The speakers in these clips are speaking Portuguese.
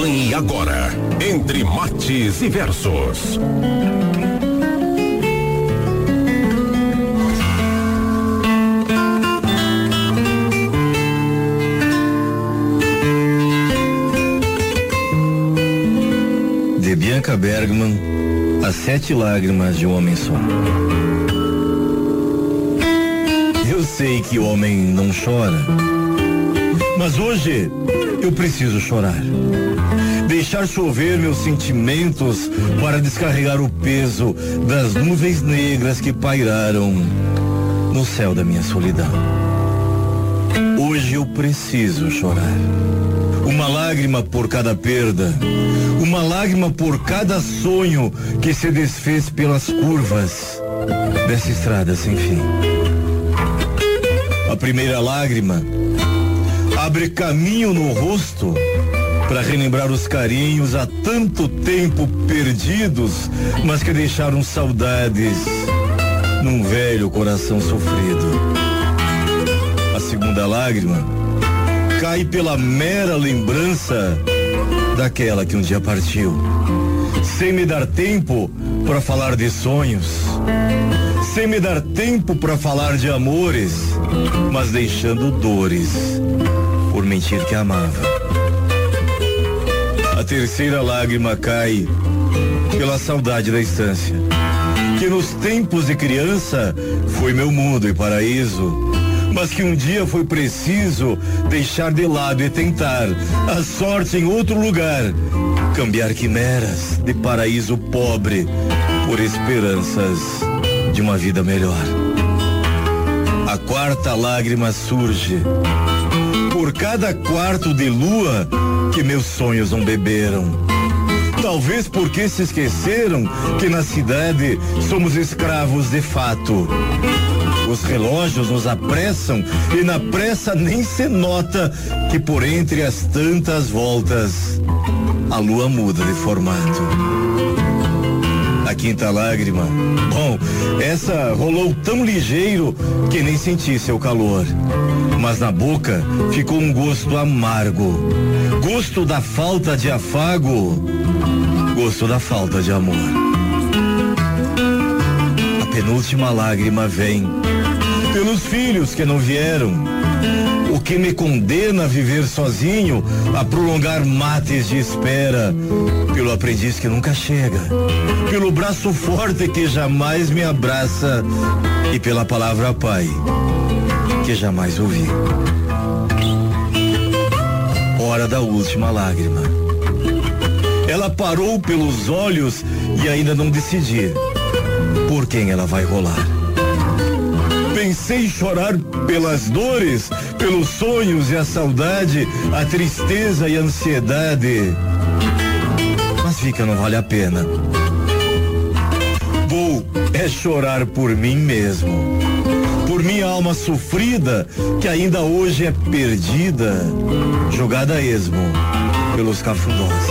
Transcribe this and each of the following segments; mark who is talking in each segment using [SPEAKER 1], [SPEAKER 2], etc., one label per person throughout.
[SPEAKER 1] Acompanhe agora, entre mates e versos.
[SPEAKER 2] De Bianca Bergman, As Sete Lágrimas de um Homem Só. Eu sei que o homem não chora, mas hoje eu preciso chorar deixar chover meus sentimentos para descarregar o peso das nuvens negras que pairaram no céu da minha solidão. Hoje eu preciso chorar. Uma lágrima por cada perda, uma lágrima por cada sonho que se desfez pelas curvas dessa estrada sem fim. A primeira lágrima abre caminho no rosto para relembrar os carinhos há tanto tempo perdidos, mas que deixaram saudades num velho coração sofrido. A segunda lágrima cai pela mera lembrança daquela que um dia partiu, sem me dar tempo para falar de sonhos, sem me dar tempo para falar de amores, mas deixando dores por mentir que amava. A terceira lágrima cai pela saudade da estância, que nos tempos de criança foi meu mundo e paraíso, mas que um dia foi preciso deixar de lado e tentar a sorte em outro lugar, cambiar quimeras de paraíso pobre por esperanças de uma vida melhor. A quarta lágrima surge por cada quarto de lua que meus sonhos não beberam. Talvez porque se esqueceram que na cidade somos escravos de fato. Os relógios nos apressam e na pressa nem se nota que por entre as tantas voltas a lua muda de formato. Quinta lágrima, bom, essa rolou tão ligeiro que nem senti seu calor. Mas na boca ficou um gosto amargo Gosto da falta de afago, gosto da falta de amor. A penúltima lágrima vem pelos filhos que não vieram. Que me condena a viver sozinho, a prolongar mates de espera, pelo aprendiz que nunca chega, pelo braço forte que jamais me abraça e pela palavra pai que jamais ouvi hora da última lágrima. Ela parou pelos olhos e ainda não decidi por quem ela vai rolar. Pensei chorar pelas dores, pelos sonhos e a saudade, a tristeza e a ansiedade. Mas que não vale a pena. Vou é chorar por mim mesmo por minha alma sofrida, que ainda hoje é perdida, jogada a esmo pelos cafundós.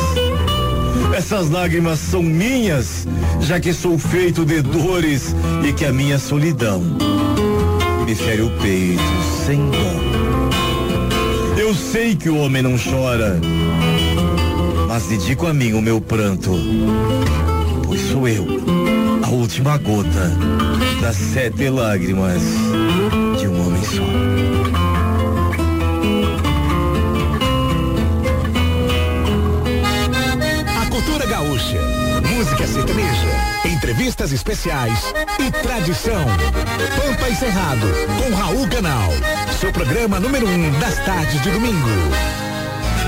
[SPEAKER 2] Essas lágrimas são minhas, já que sou feito de dores e que a minha solidão me fere o peito sem dó. Eu sei que o homem não chora, mas dedico a mim o meu pranto, pois sou eu, a última gota das sete lágrimas de um homem só.
[SPEAKER 3] A cultura gaúcha, música sertaneja, entrevistas especiais e tradição. Pampa e Cerrado, com Raul Canal. Seu programa número um das tardes de domingo.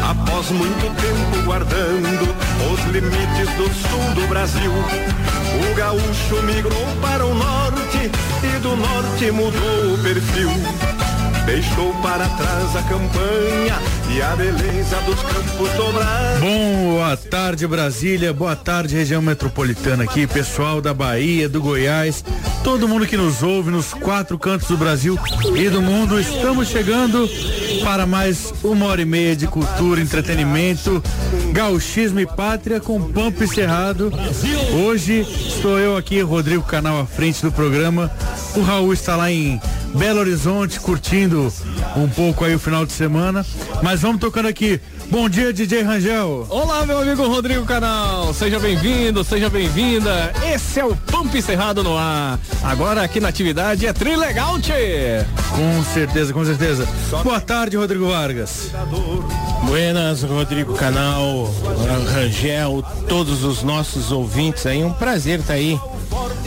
[SPEAKER 4] Após muito tempo guardando os limites do sul do Brasil, o gaúcho migrou para o norte e do norte mudou o perfil. Deixou para trás a campanha e a beleza dos campos dobrados.
[SPEAKER 5] Boa tarde, Brasília. Boa tarde, região metropolitana aqui, pessoal da Bahia, do Goiás, todo mundo que nos ouve nos quatro cantos do Brasil e do mundo. Estamos chegando para mais uma hora e meia de cultura, entretenimento, gauchismo e pátria com Pampa Cerrado. Hoje estou eu aqui, Rodrigo Canal à frente do programa. O Raul está lá em Belo Horizonte curtindo um pouco aí o final de semana. Mas vamos tocando aqui. Bom dia, DJ Rangel.
[SPEAKER 6] Olá, meu amigo Rodrigo Canal. Seja bem-vindo, seja bem-vinda. Esse é o Pump Cerrado no ar. Agora aqui na atividade é Trilegal, tchê.
[SPEAKER 5] Com certeza, com certeza. Boa tarde, Rodrigo Vargas.
[SPEAKER 7] Buenas, Rodrigo Canal, Rangel, todos os nossos ouvintes aí. Um prazer estar tá aí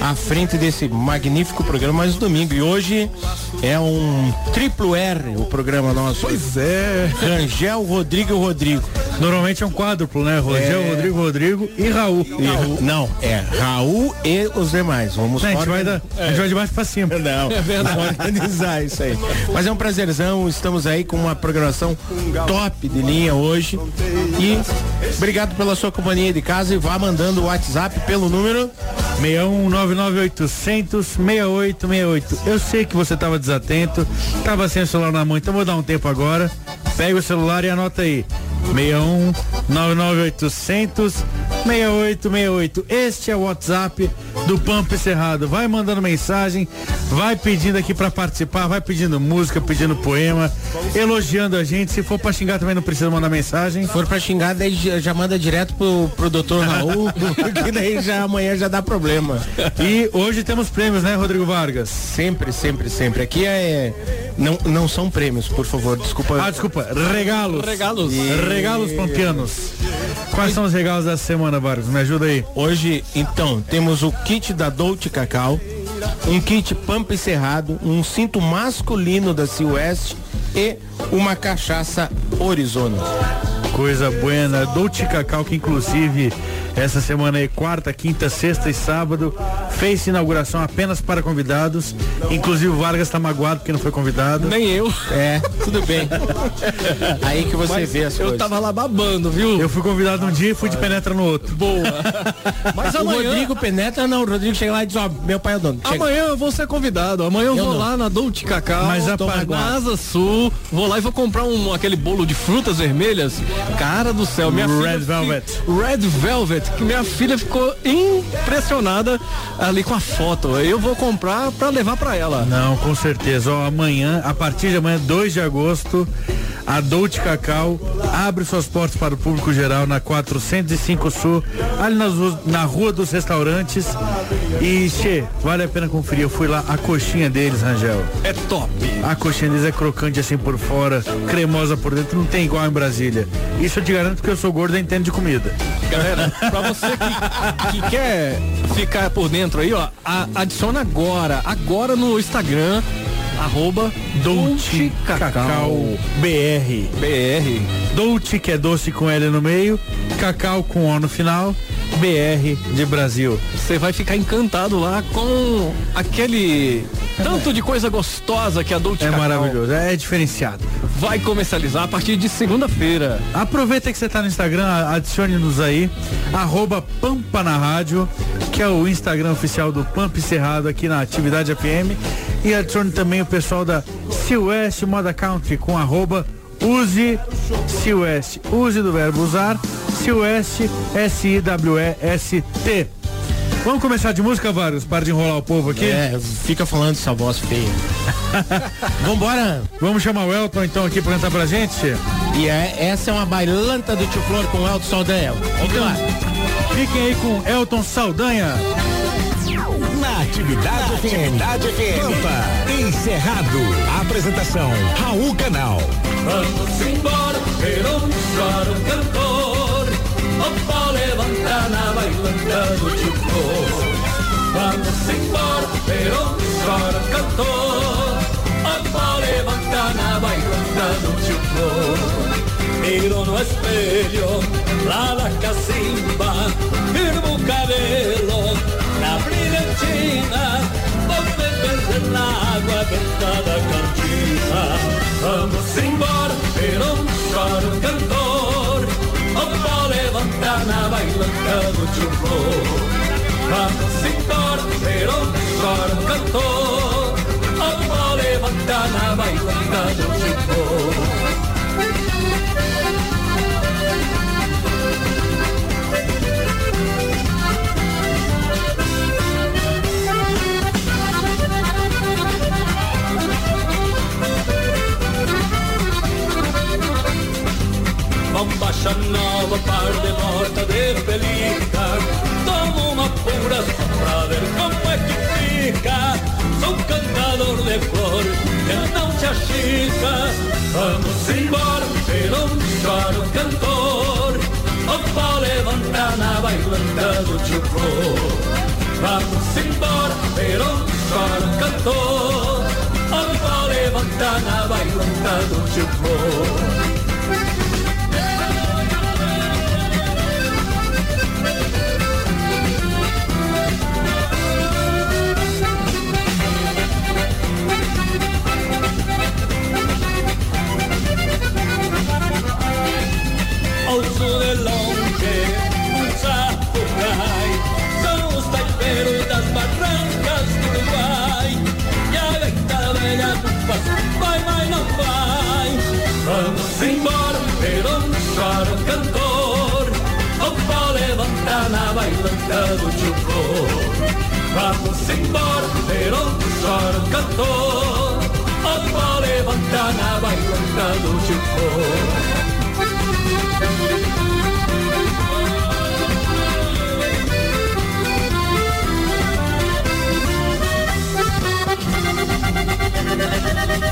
[SPEAKER 7] à frente desse magnífico programa mais um domingo. E hoje é um triplo R o programa nosso.
[SPEAKER 5] Pois é.
[SPEAKER 7] Rangel, Rodrigo e Rodrigo.
[SPEAKER 5] Normalmente é um quádruplo, né? Rangel, é... Rodrigo, Rodrigo e Raul.
[SPEAKER 7] E Raul. Não, é Raul e os demais. Vamos
[SPEAKER 5] não, a, gente vai da, é. a gente vai de baixo pra cima.
[SPEAKER 7] Não, é verdade. Vamos organizar isso aí. Mas é um prazerzão, estamos aí com uma programação top de linha hoje. E obrigado pela sua companhia de casa e vá mandando o WhatsApp pelo número
[SPEAKER 5] 6199800 6868. Eu sei que você estava desatento, estava sem o celular na mão, então vou dar um tempo agora. Pega o celular e anota aí. 61 99800 6868. Este é o WhatsApp do Pampa Cerrado. Vai mandando mensagem, vai pedindo aqui para participar, vai pedindo música, pedindo poema, elogiando a gente. Se for para xingar também não precisa mandar mensagem.
[SPEAKER 7] Se for para xingar, daí já manda direto pro, pro doutor Raul, que daí já amanhã já dá problema.
[SPEAKER 5] E hoje temos prêmios, né, Rodrigo Vargas?
[SPEAKER 7] Sempre, sempre, sempre. Aqui é não, não são prêmios, por favor, desculpa.
[SPEAKER 5] Ah, desculpa, regalos.
[SPEAKER 6] Regalos.
[SPEAKER 5] E... Regalos pampianos. Quais são os regalos da semana, Vargas? Me ajuda aí.
[SPEAKER 7] Hoje, então, temos o kit da Dolce Cacau, um kit Pampa Cerrado, um cinto masculino da Silvestre e uma cachaça Orizona.
[SPEAKER 5] Coisa buena. Dolce Cacau, que inclusive essa semana aí, quarta, quinta, sexta e sábado, fez inauguração apenas para convidados. Inclusive o Vargas está magoado porque não foi convidado.
[SPEAKER 6] Nem eu.
[SPEAKER 7] É, tudo bem. aí que você
[SPEAKER 6] Mas
[SPEAKER 7] vê as
[SPEAKER 6] eu
[SPEAKER 7] coisas.
[SPEAKER 6] tava lá babando, viu?
[SPEAKER 5] Eu fui convidado um dia e fui de penetra no outro.
[SPEAKER 6] Boa.
[SPEAKER 7] Mas amanhã... O Rodrigo penetra, não. O Rodrigo chega lá e diz, ó, meu pai é o dono.
[SPEAKER 6] Chega. Amanhã eu vou ser convidado. Amanhã eu, eu vou não. lá na Dolce Cacau.
[SPEAKER 5] Mas a
[SPEAKER 6] na Asa Sul. Vou lá e vou comprar um, aquele bolo de frutas vermelhas. Cara do céu, minha
[SPEAKER 5] Red
[SPEAKER 6] filha.
[SPEAKER 5] Velvet.
[SPEAKER 6] Red Velvet. Que minha filha ficou impressionada ali com a foto. Eu vou comprar para levar para ela.
[SPEAKER 5] Não, com certeza. Ó, amanhã, a partir de amanhã, 2 de agosto, a Dolce Cacau abre suas portas para o público geral na 405 Sul, ali na, na Rua dos Restaurantes. E, che, vale a pena conferir. Eu fui lá, a coxinha deles, Rangel.
[SPEAKER 6] É top.
[SPEAKER 5] A coxinha deles é crocante assim por fora, cremosa por dentro, não tem igual em Brasília. Isso eu te garanto que eu sou gordo e entendo de comida.
[SPEAKER 6] Galera, pra você que, que quer ficar por dentro aí, ó, a, adiciona agora, agora no Instagram, arroba Dolce Cacau
[SPEAKER 5] BR.
[SPEAKER 6] BR.
[SPEAKER 5] Dolce, que é doce com L no meio, Cacau com O no final, BR de Brasil.
[SPEAKER 6] Você vai ficar encantado lá com aquele tanto de coisa gostosa que a Dolce
[SPEAKER 5] É
[SPEAKER 6] Cacau
[SPEAKER 5] maravilhoso, é diferenciado.
[SPEAKER 6] vai comercializar a partir de segunda-feira.
[SPEAKER 5] Aproveita que você tá no Instagram, adicione-nos aí, arroba Pampa na Rádio, que é o Instagram oficial do Pampa Cerrado aqui na Atividade FM. E adicione também o pessoal da Silvestre Moda Country com arroba Use Silvestre. Use do verbo usar, Silvestre, S-I-W-E-S-T. Vamos começar de música, Vargas, para de enrolar o povo aqui?
[SPEAKER 7] É, fica falando essa voz feia.
[SPEAKER 5] Vambora? Vamos chamar o Elton então aqui pra cantar pra gente?
[SPEAKER 7] E é, essa é uma bailanta do Tio Flor com o Elton Saldanha. Vamos
[SPEAKER 5] Então,
[SPEAKER 7] lá.
[SPEAKER 5] Fiquem aí com Elton Saldanha.
[SPEAKER 3] Na Atividade FM. Pampa, encerrado. Apresentação, Raul Canal.
[SPEAKER 4] Vamos embora, pero chora o cantor. O pó levanta na bailanta do tio Flor. Vamos embora, pero chora o cantor. O pó levanta na bailanta do tio Flor. Miro no espelho, lá na cacimba, firmo o cabelo, na brilhantina, vou perdendo
[SPEAKER 8] na água ventada cantina. Vamos embora, um chora o cantor. O pó levanta na bailanta do tio Vamos embora, um chora o cantor. O pó levanta na bailanta do tio bombacha nova, par de morta de pelica. Tomo uma pura só pra ver como é que fica. Sou cantador de flor, que não te achica. Vamos embora, pelo choro cantor. O pau levanta na bailanta do tio Vamos embora, pelo choro cantor. O pau levanta na bailanta do tio Vamos embora, um chora o cantor. O pau levanta na bailanta do chucro. Vamos embora, um chora o cantor. O pau levanta na bailanta do chucro.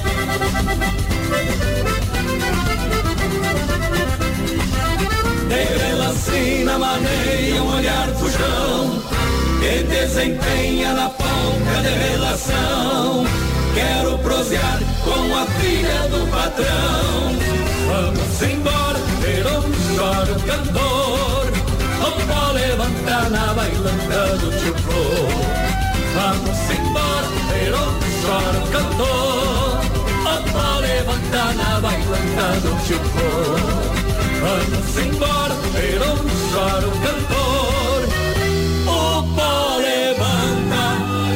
[SPEAKER 8] Estrela maneia um olhar fujão Que desempenha na ponta de relação. Quero prosear com a filha do patrão. Vamos embora, ver um choro cantor O pó levanta na bailanta do tio Vamos embora, ver um choro cantor O pó levanta na bailanta do tio Vamos embora, ver um chora o cantor. O pó levanta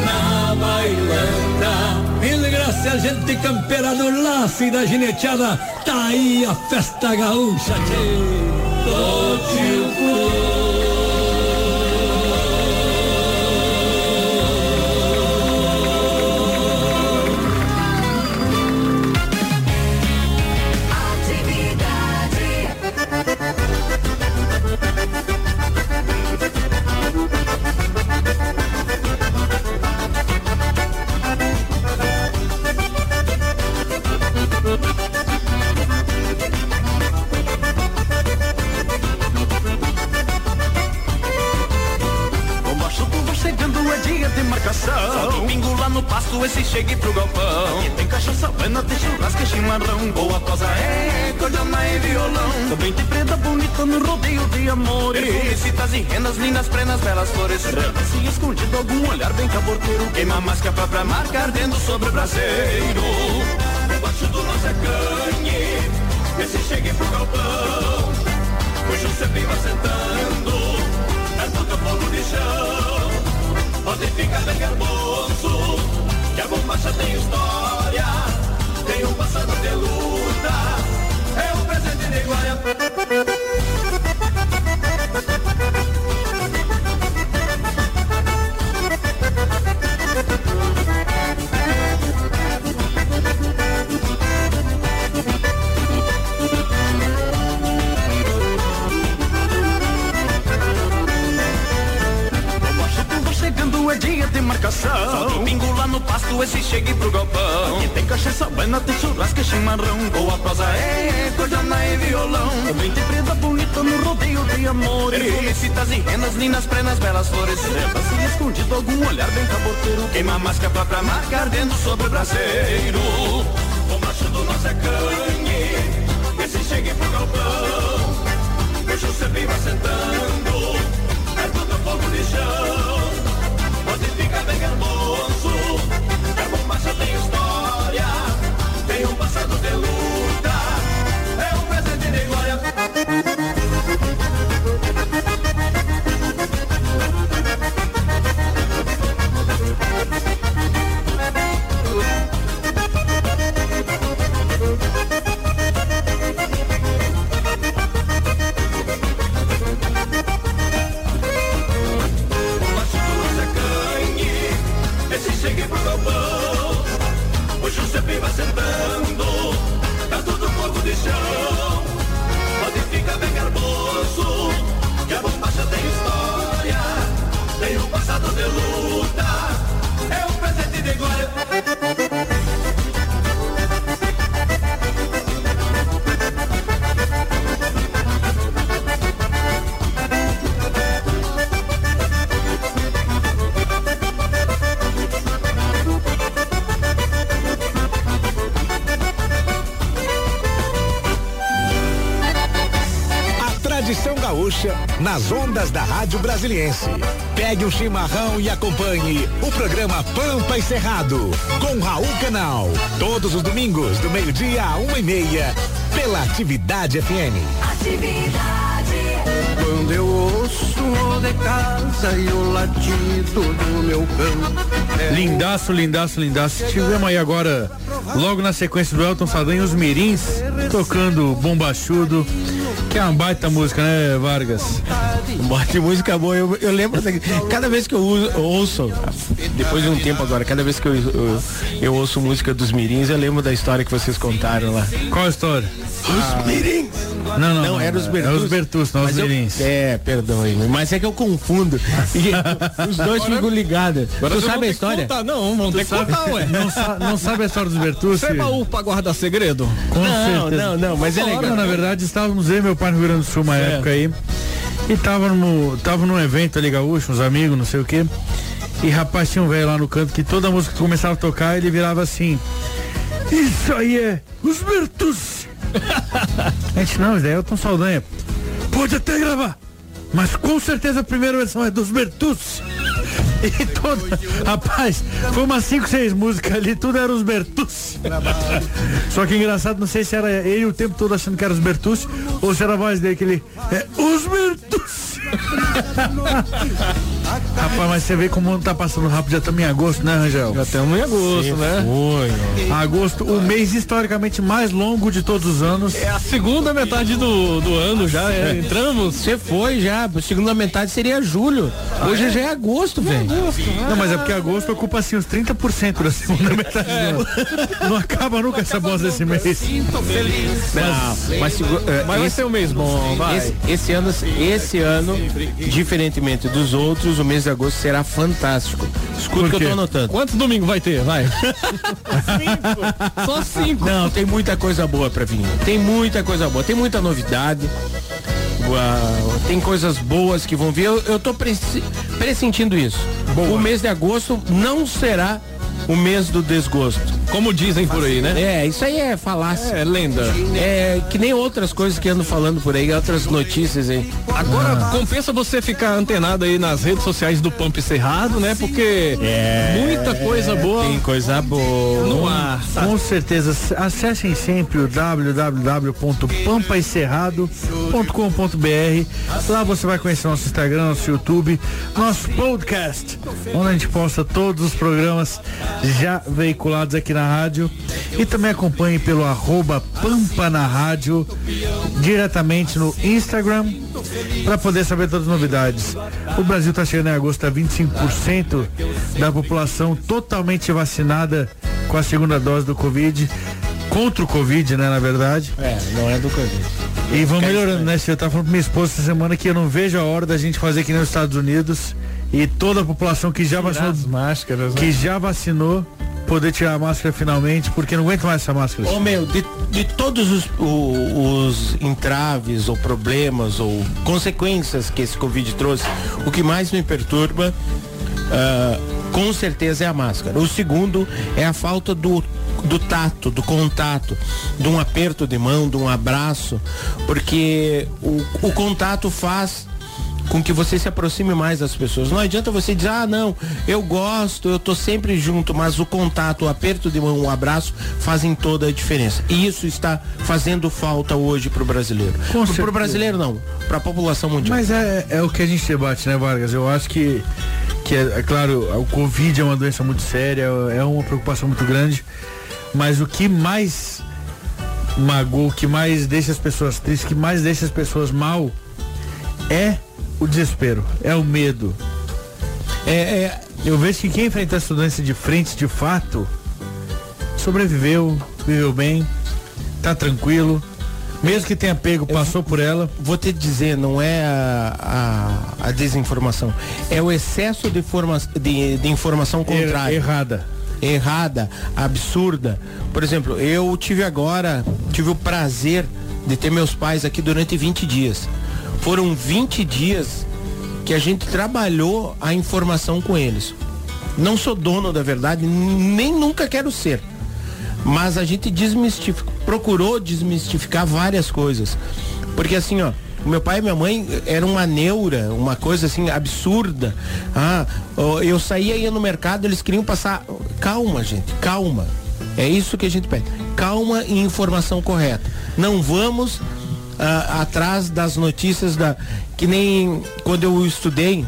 [SPEAKER 8] na bailanta. Mil graças gente campeira no laço da gineteada. Tá aí a festa gaúcha, tchê. Ô
[SPEAKER 9] esse chegue pro galpão. Aqui tem cachaça, buena, tem churrasco e chimarrão. Boa cosa é cordona e violão. Também tem preta bonita no rodeio de amores. Felicitas e renas, lindas prenas, belas flores. Se escondido algum olhar bem caborteiro. Queima mais que a própria marca ardendo sobre o braseiro. Debaixo do nosso canhe, esse chegue pro galpão. Hoje você vem sentando, perto do fogo de chão. Pode ficar bem garboso que a bombacha tem história, tem um passado de luta, é um presente de glória. Chimarrão. Boa prosa é cordona e violão. Também tem preta bonita no rodeio de amores. Felicitas e renas, lindas prenas, belas flores. Leva se escondido algum olhar bem caboteiro. Queima mais que a própria marca ardendo sobre o braseiro. O macho do nosso é canhe, esse chegue pro galpão. Vejo sempre vai sentando,
[SPEAKER 3] nas ondas da Rádio Brasiliense. Pegue um chimarrão e acompanhe o programa Pampa e Cerrado com Raul Canal. Todos os domingos, do meio-dia a uma e meia, pela Atividade FM.
[SPEAKER 4] Quando eu ouço o de casa e o latido do meu cão.
[SPEAKER 5] Lindaço, lindaço, lindaço. Tivemos aí agora, logo na sequência do Elton Saldanha, os Mirins tocando Bombachudo, que é uma baita música, né, Vargas?
[SPEAKER 7] Bote música boa, eu, eu lembro daqui- cada vez que eu, uso- eu ouço, depois de um tempo agora, cada vez que eu, eu, eu ouço música dos Mirins, eu lembro da história que vocês contaram lá.
[SPEAKER 5] Qual a história?
[SPEAKER 7] Os Mirins!
[SPEAKER 5] Não, não,
[SPEAKER 7] Não, era os Bertus.
[SPEAKER 5] É os Bertus, não os Mirins.
[SPEAKER 7] É, perdão aí, mas é que eu confundo. E os dois ficam ligados. Tu
[SPEAKER 6] vocês vão
[SPEAKER 7] sabe a história?
[SPEAKER 6] contar. Não, ter que contar, ué.
[SPEAKER 5] Não, sa- não sabe a história dos Bertus?
[SPEAKER 6] Você é baú pra guardar segredo?
[SPEAKER 5] Com
[SPEAKER 7] Não,
[SPEAKER 5] certeza.
[SPEAKER 7] não, não, mas é legal.
[SPEAKER 5] na verdade, estávamos eu e meu pai no Rio Grande do Sul uma época aí. E tava, no, tava num evento ali gaúcho, uns amigos, não sei o quê. E rapaz, tinha um velho lá no canto que toda música que começava a tocar, ele virava assim. Isso aí é os Bertus. a gente não, isso é Elton Saldanha. Pode até gravar. Mas com certeza a primeira versão é dos Bertus. E toda. Rapaz, foi umas 5, 6 músicas ali, tudo era os Bertus. Só que engraçado, não sei se era ele o tempo todo achando que era os Bertus ou se era a voz dele que ele. É os Bertus! Nada do Rapaz, mas você vê como o mundo tá passando rápido, já estamos em agosto, né, Rangel?
[SPEAKER 6] Já estamos em agosto, né?
[SPEAKER 7] Foi, ó.
[SPEAKER 5] Agosto, o mês historicamente mais longo de todos os anos.
[SPEAKER 6] É a segunda metade do, do ano já, é, entramos.
[SPEAKER 7] Você foi já, a segunda metade seria julho. Hoje já é agosto, velho.
[SPEAKER 5] Não, mas é porque agosto ocupa assim uns 30% da segunda metade do ano. Não acaba nunca essa bosta desse mês.
[SPEAKER 7] Não, mas, segu- eh,
[SPEAKER 6] Mas vai
[SPEAKER 7] esse,
[SPEAKER 6] ser o mês bom, vai.
[SPEAKER 7] esse, esse ano, esse ano, diferentemente dos outros, o mês de agosto será fantástico. Escuta o que eu tô anotando.
[SPEAKER 6] Quantos domingos vai ter? Vai. Só cinco.
[SPEAKER 7] Não, tem muita coisa boa pra vir. Tem muita coisa boa, tem muita novidade. Uau, tem coisas boas que vão vir. Eu, eu tô pressentindo isso. O mês de agosto não será o mês do desgosto.
[SPEAKER 6] Como dizem por aí, né?
[SPEAKER 7] É, isso aí é falácia.
[SPEAKER 6] É lenda.
[SPEAKER 7] É que nem outras coisas que ando falando por aí, outras notícias aí.
[SPEAKER 6] Agora compensa você ficar antenado aí nas redes sociais do Pampa e Cerrado, né? Porque muita coisa boa
[SPEAKER 7] Tem coisa boa.
[SPEAKER 6] no ar. sabe?
[SPEAKER 5] Com certeza, acessem sempre o www.pampaencerrado.com.br. Lá você vai conhecer nosso Instagram, nosso YouTube, nosso podcast, onde a gente posta todos os programas já veiculados aqui na rádio. E também acompanhe pelo arroba Pampa na Rádio, diretamente no Instagram, para poder saber todas as novidades. O Brasil está chegando em agosto a 25% da população totalmente vacinada com a segunda dose do Covid, contra o Covid, né, na verdade.
[SPEAKER 7] É, não é do Covid.
[SPEAKER 5] E vão melhorando, né? Eu tava falando pra minha esposa essa semana que eu não vejo a hora da gente fazer aqui nos Estados Unidos e toda a população que já vacinou,
[SPEAKER 6] máscaras,
[SPEAKER 5] que já vacinou, poder tirar a máscara finalmente, porque não aguento mais essa máscara.
[SPEAKER 7] Ô meu, de, de todos os, o- os entraves ou problemas ou consequências que esse Covid trouxe, o que mais me perturba, ah, com certeza é a máscara. O segundo é a falta do, do tato, do contato, de um aperto de mão, de um abraço, porque o, o contato faz com que você se aproxime mais das pessoas. Não adianta você dizer, ah, não, eu gosto, eu tô sempre junto, mas o contato, o aperto de mão, o abraço fazem toda a diferença. E isso está fazendo falta hoje pro brasileiro.
[SPEAKER 5] Com
[SPEAKER 7] Pro, pro brasileiro não, pra população mundial.
[SPEAKER 5] Mas é, é o que a gente debate, né, Vargas? Eu acho que, que é, é claro, o Covid é uma doença muito séria, é uma preocupação muito grande, mas o que mais magoa, o que mais deixa as pessoas tristes, o que mais deixa as pessoas mal é o desespero, é o medo. É, é, eu vejo que quem enfrenta essa doença de frente, de fato, sobreviveu, viveu bem, tá tranquilo, mesmo que tenha pego, passou por ela.
[SPEAKER 7] Vou te dizer, não é a, a, a desinformação, é o excesso de, forma, de, de informação contrária.
[SPEAKER 5] Errada.
[SPEAKER 7] errada, absurda. Por exemplo, eu tive agora, tive o prazer de ter meus pais aqui durante 20 dias. Foram 20 dias que a gente trabalhou a informação com eles. Não sou dono da verdade, nem nunca quero ser. Mas a gente desmistificou, procurou desmistificar várias coisas. Porque assim, ó, meu pai e minha mãe era uma neura, uma coisa assim absurda. Ah, eu saía ia no mercado, eles queriam passar. Calma, gente, calma. É isso que a gente pede. Calma e informação correta. Não vamos ah, atrás das notícias da. Que nem quando eu estudei.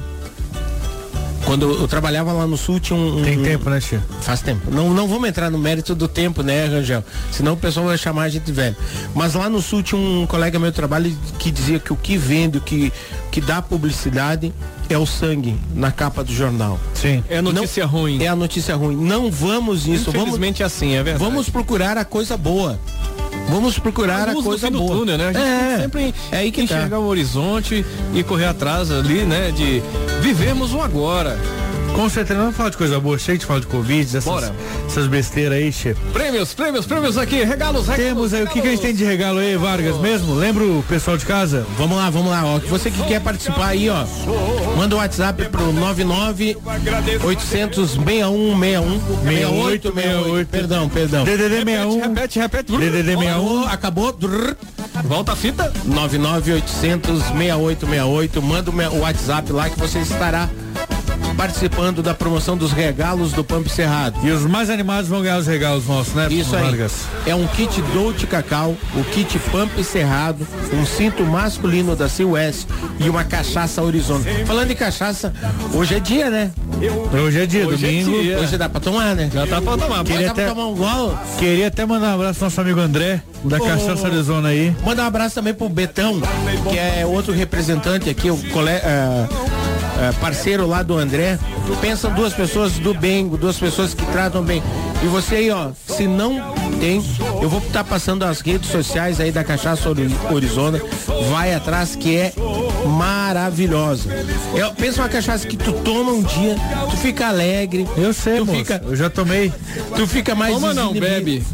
[SPEAKER 7] Quando eu, eu trabalhava lá no sul, tinha um.
[SPEAKER 5] Tem
[SPEAKER 7] um-
[SPEAKER 5] tempo, né, Tia?
[SPEAKER 7] Faz tempo. Não, não vamos entrar no mérito do tempo, né, Rangel? Senão o pessoal vai chamar a gente de velho. Mas lá no sul tinha um colega meu de trabalho que dizia que o que vende, o que, que dá publicidade é o sangue na capa do jornal.
[SPEAKER 5] Sim.
[SPEAKER 6] É notícia ruim.
[SPEAKER 7] É a notícia ruim. Não vamos nisso. Vamos,
[SPEAKER 6] Infelizmente é assim, é verdade.
[SPEAKER 7] vamos procurar a coisa boa. Vamos procurar a,
[SPEAKER 6] no
[SPEAKER 7] coisa boa.
[SPEAKER 6] túnel, né? A
[SPEAKER 7] é,
[SPEAKER 6] sempre
[SPEAKER 7] é aí que tá.
[SPEAKER 6] enxergar o horizonte e correr atrás ali, né? De vivemos o agora.
[SPEAKER 5] Com certeza, vamos falar de coisa boa, cheio de falar de Covid, dessas,
[SPEAKER 6] Bora.
[SPEAKER 5] essas besteiras aí, chefe.
[SPEAKER 6] Prêmios, prêmios, prêmios aqui, regalos, regalos.
[SPEAKER 5] Temos aí, o que, que a gente tem de regalo aí, Vargas, mesmo? Lembra o pessoal de casa?
[SPEAKER 7] Vamos lá, vamos lá, ó. Você que quer participar aí, ó. Manda o WhatsApp pro 99 800 6161 6868. Perdão, perdão.
[SPEAKER 5] DDD 61,
[SPEAKER 6] Repete, repete.
[SPEAKER 5] DDD 61,
[SPEAKER 7] Alô, acabou? Drrr.
[SPEAKER 6] Volta a fita.
[SPEAKER 7] 99800 6868. Manda o WhatsApp lá que você estará participando da promoção dos regalos do Pampo Cerrado.
[SPEAKER 5] E os mais animados vão ganhar os regalos nossos, né,
[SPEAKER 7] Isso aí.
[SPEAKER 5] Vargas?
[SPEAKER 7] É um kit Dolce Cacau, o kit Pampa e Cerrado, um cinto masculino da West e uma cachaça Horizonte. Falando em cachaça, hoje é dia, né?
[SPEAKER 5] Hoje é dia,
[SPEAKER 6] Hoje é
[SPEAKER 5] domingo.
[SPEAKER 6] dia.
[SPEAKER 7] Hoje dá pra tomar, né?
[SPEAKER 6] Já tá pra tomar.
[SPEAKER 7] Queria
[SPEAKER 5] até-
[SPEAKER 7] tomar um gol.
[SPEAKER 5] Queria até mandar um abraço pro nosso amigo André, da
[SPEAKER 7] Ô.
[SPEAKER 5] Cachaça Arizona aí.
[SPEAKER 7] Mandar um abraço também pro Betão, que é outro representante aqui, o cole, ah, ah, parceiro lá do André. Pensa duas pessoas do bem, duas pessoas que tratam bem. E você aí, ó, se não tem, eu vou estar passando as redes sociais aí da Cachaça Ori- Orizona. Vai atrás que é maravilhosa. É, pensa uma cachaça que tu toma um dia, tu fica alegre.
[SPEAKER 5] Eu sei,
[SPEAKER 7] tu
[SPEAKER 5] moço,
[SPEAKER 7] fica,
[SPEAKER 5] eu já tomei.
[SPEAKER 7] tu fica mais
[SPEAKER 6] Toma não, bebe.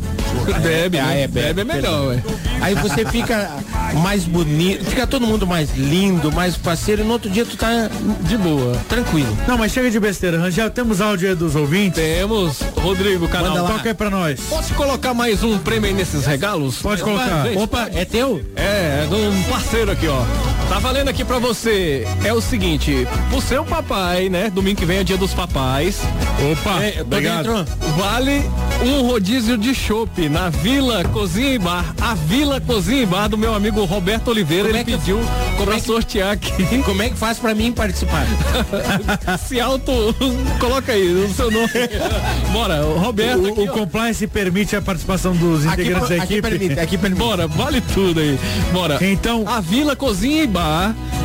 [SPEAKER 6] Bebe,
[SPEAKER 7] Ah,
[SPEAKER 6] né?
[SPEAKER 7] é, bebe,
[SPEAKER 6] bebe é melhor, ué.
[SPEAKER 7] Aí você fica mais bonito, fica todo mundo mais lindo, mais parceiro, e no outro dia tu tá
[SPEAKER 6] De boa.
[SPEAKER 7] tranquilo.
[SPEAKER 5] Não, mas chega de besteira, Rangel, temos áudio aí dos ouvintes.
[SPEAKER 6] Temos Rodrigo, canal.
[SPEAKER 5] Toca aí pra nós.
[SPEAKER 6] Posso colocar mais um prêmio aí nesses regalos?
[SPEAKER 5] Pode colocar.
[SPEAKER 6] Gente,
[SPEAKER 7] Opa, é teu?
[SPEAKER 6] É, é de um parceiro aqui, ó. Tá valendo aqui pra você. É o seguinte, o seu papai, né? Domingo que vem é dia dos papais.
[SPEAKER 5] Opa,
[SPEAKER 7] É,
[SPEAKER 5] obrigado.
[SPEAKER 6] Vale um rodízio de chopp na Vila Cozinha e Bar. A Vila Cozinha e Bar do meu amigo Roberto Oliveira.
[SPEAKER 7] Como
[SPEAKER 6] ele
[SPEAKER 7] é que-
[SPEAKER 6] pediu
[SPEAKER 7] como
[SPEAKER 6] pra
[SPEAKER 7] é que-
[SPEAKER 6] sortear aqui.
[SPEAKER 7] Como é que faz pra mim participar?
[SPEAKER 6] Se auto. Coloca aí o seu nome. Bora, Roberto.
[SPEAKER 5] O,
[SPEAKER 6] aqui,
[SPEAKER 5] o compliance permite a participação dos
[SPEAKER 7] Aqui,
[SPEAKER 5] integrantes da
[SPEAKER 7] aqui
[SPEAKER 5] equipe.
[SPEAKER 7] permite, aqui permite.
[SPEAKER 6] Bora, vale tudo aí. Bora.
[SPEAKER 5] Então-
[SPEAKER 6] a Vila Cozinha e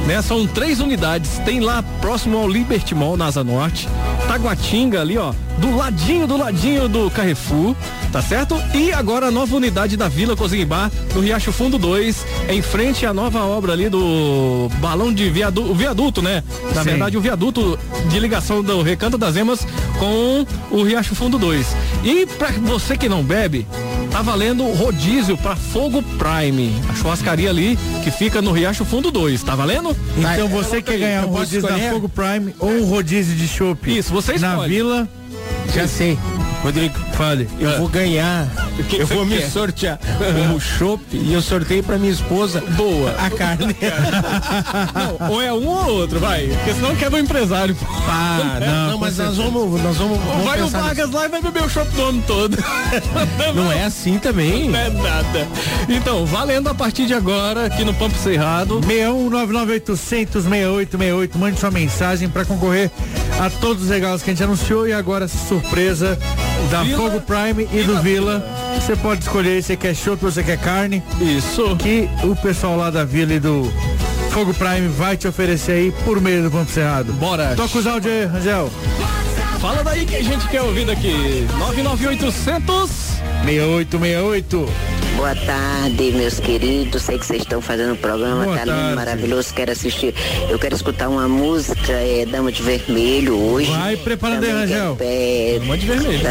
[SPEAKER 6] Né? São três unidades. Tem lá próximo ao Liberty Mall, na Asa Norte. Taguatinga ali, ó. Do ladinho, do ladinho do Carrefour, tá certo? E agora a nova unidade da Vila Cozinha e Bar, no Riacho Fundo 2, em frente à nova obra ali do balão de viaduto, viaduto, né? Na
[SPEAKER 5] Sim.
[SPEAKER 6] verdade, o viaduto de ligação do Recanto das Emas com o Riacho Fundo 2. E pra você que não bebe, tá valendo rodízio pra Fogo Prime, a churrascaria ali que fica no Riacho Fundo 2, tá valendo?
[SPEAKER 5] Então você quer ganhar um rodízio da? Fogo Prime ou um rodízio de chopp?
[SPEAKER 6] Isso, você
[SPEAKER 5] Na
[SPEAKER 6] escolhe.
[SPEAKER 5] Vila,
[SPEAKER 7] Já sei. Rodrigo,
[SPEAKER 5] fale.
[SPEAKER 7] eu vou ganhar.
[SPEAKER 6] Que
[SPEAKER 7] eu
[SPEAKER 6] que
[SPEAKER 7] vou me
[SPEAKER 6] quer?
[SPEAKER 7] sortear um chopp e eu sorteio pra minha esposa.
[SPEAKER 6] Boa.
[SPEAKER 7] A carne.
[SPEAKER 6] Não, ou é um ou outro, vai. Porque senão quebra o empresário.
[SPEAKER 7] Ah, não,
[SPEAKER 5] com
[SPEAKER 7] mas nós vamos, nós vamos, vamos
[SPEAKER 6] vai o Vargas lá e vai beber o chopp do ano todo.
[SPEAKER 7] Não é assim também.
[SPEAKER 6] Não é nada. Então, valendo a partir de agora aqui no Pampo Cerrado.
[SPEAKER 5] 61998006868, mande sua mensagem para concorrer a todos os regalos que a gente anunciou e agora essa surpresa da
[SPEAKER 6] Vila
[SPEAKER 5] Fogo Prime e, do Vila. Você pode escolher se você quer chopp ou você quer carne,
[SPEAKER 6] Isso.
[SPEAKER 5] que o pessoal lá da Vila e do Fogo Prime vai te oferecer aí por meio do Pampo Cerrado.
[SPEAKER 6] Bora.
[SPEAKER 5] Toca os áudios aí, Rangel.
[SPEAKER 6] Fala daí que a gente quer ouvir daqui. 99800
[SPEAKER 5] 6868.
[SPEAKER 10] Boa tarde, meus queridos. Sei que vocês estão fazendo um programa,
[SPEAKER 5] Boa
[SPEAKER 10] tá lindo,
[SPEAKER 5] tarde.
[SPEAKER 10] maravilhoso. Quero assistir. Eu quero escutar uma música, é Dama de Vermelho hoje.
[SPEAKER 5] Vai preparando aí, Rangel.
[SPEAKER 10] é,
[SPEAKER 6] Dama de Vermelho.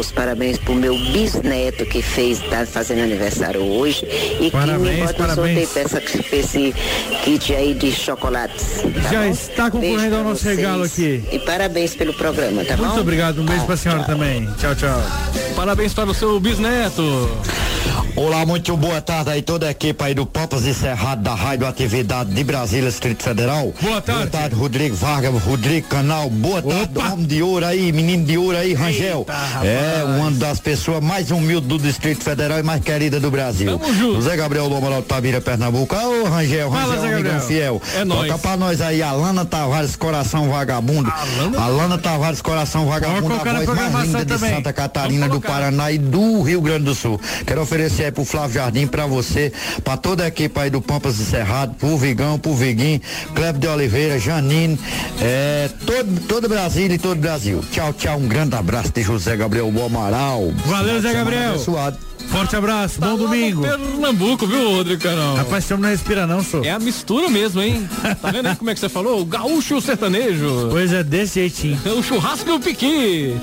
[SPEAKER 10] os parabéns pro meu bisneto que fez, tá fazendo aniversário hoje. E que
[SPEAKER 5] Parabéns,
[SPEAKER 10] me bota um sorteio pra esse kit aí de chocolates. tá
[SPEAKER 5] Já
[SPEAKER 10] bom?
[SPEAKER 5] está concorrendo ao nosso
[SPEAKER 10] vocês.
[SPEAKER 5] regalo aqui.
[SPEAKER 10] E parabéns pelo programa, tá bom?
[SPEAKER 5] Muito obrigado, um beijo
[SPEAKER 10] Tá,
[SPEAKER 5] pra senhora
[SPEAKER 10] tchau.
[SPEAKER 5] também. Tchau, tchau.
[SPEAKER 6] Parabéns para o seu bisneto. Neto.
[SPEAKER 11] Olá, muito boa tarde aí toda a equipe aí do Pampas e Cerrado da Rádio Atividade de Brasília, Distrito Federal.
[SPEAKER 5] Boa tarde.
[SPEAKER 11] Boa tarde, Rodrigo Vargas, Rodrigo Canal. Boa tarde, homem de ouro aí, menino de ouro aí, Rangel. é, uma das pessoas mais humildes do Distrito Federal e mais querida do Brasil.
[SPEAKER 6] Tamo junto.
[SPEAKER 11] José Gabriel Lomoral de Tabira, Pernambuco. Ô, Rangel,
[SPEAKER 5] Fala,
[SPEAKER 11] Rangel, amigão
[SPEAKER 5] Gabriel.
[SPEAKER 11] fiel.
[SPEAKER 6] É nóis.
[SPEAKER 11] Toca pra nós aí, Alana Tavares, Coração Vagabundo. Alana, Tavares, Coração Vagabundo, a voz mais linda de
[SPEAKER 5] também.
[SPEAKER 11] Santa Catarina, do. Paraná e do Rio Grande do Sul. Quero oferecer aí pro Flávio Jardim, pra você, pra toda a equipe aí do Pampas e Cerrado, pro Vigão, pro Viguinho, Cleber de Oliveira, Janine, é, todo, todo Brasília e todo Brasil. Tchau, tchau, um grande abraço de José Gabriel Amaral.
[SPEAKER 5] Valeu, Zé Gabriel.
[SPEAKER 11] Abençoado.
[SPEAKER 5] Forte abraço, bom domingo.
[SPEAKER 6] Pernambuco, viu, Rodrigo Canal?
[SPEAKER 5] Rapaz, homem não respira não, sou.
[SPEAKER 6] É a mistura mesmo, hein? Tá vendo aí como é que você falou? O gaúcho e o sertanejo.
[SPEAKER 5] Pois é, desse jeitinho.
[SPEAKER 6] O churrasco e o piqui.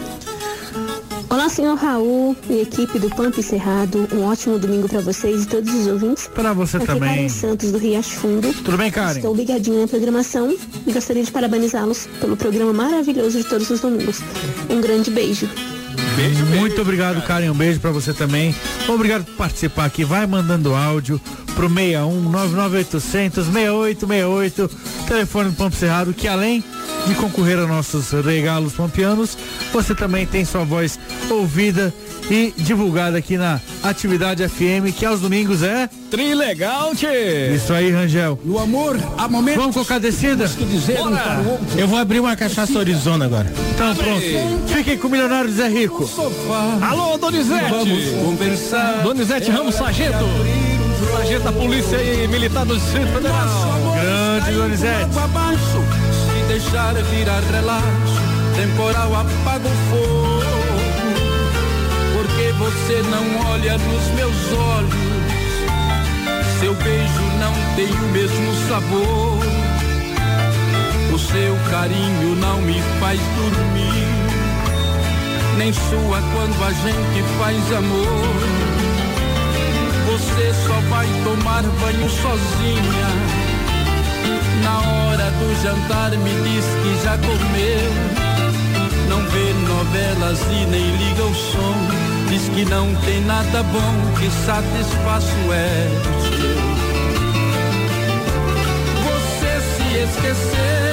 [SPEAKER 12] Olá, senhor Raul e equipe do Pampa Cerrado. Um ótimo domingo para vocês e todos os ouvintes.
[SPEAKER 5] Pra você
[SPEAKER 12] Aqui é
[SPEAKER 5] também.
[SPEAKER 12] Karen Santos do Riacho Fundo.
[SPEAKER 5] Tudo bem, Karen?
[SPEAKER 12] Estou ligadinho na programação e gostaria de parabenizá-los pelo programa maravilhoso de todos os domingos. Um grande beijo.
[SPEAKER 6] Beijo,
[SPEAKER 5] Muito obrigado, Karen. Um beijo pra você também. Obrigado por participar aqui. Vai mandando áudio pro 61 99800 6868, telefone do Pampo Cerrado, que além de concorrer a nossos regalos pampianos, você também tem sua voz ouvida e divulgada aqui na Atividade FM, que aos domingos é.
[SPEAKER 6] Trilegal, tchê.
[SPEAKER 5] Isso aí, Rangel.
[SPEAKER 13] No amor, há momentos
[SPEAKER 5] Vamos colocar a descida?
[SPEAKER 13] que dizer um para o.
[SPEAKER 7] Eu vou abrir uma cachaça Arizona agora.
[SPEAKER 5] Então pronto. Fiquem com o Milionário Zé Rico.
[SPEAKER 13] Sofá,
[SPEAKER 6] Alô, Donizete.
[SPEAKER 13] vamos conversar.
[SPEAKER 6] Donizete Ramos Sargento. Sargento da Polícia e Militar do Distrito Federal.
[SPEAKER 5] Grande Donizete.
[SPEAKER 13] Abaixo, se deixar virar relaxo, temporal apaga o fogo. Porque você não olha nos meus olhos, seu beijo não tem o mesmo sabor. O seu carinho não me faz dormir, nem sua quando a gente faz amor. Você só vai tomar banho sozinha. Na hora do jantar me diz que já comeu. Não vê novelas e nem liga o som. Diz que não tem nada bom que satisfaça o ego seu. Você se esquecer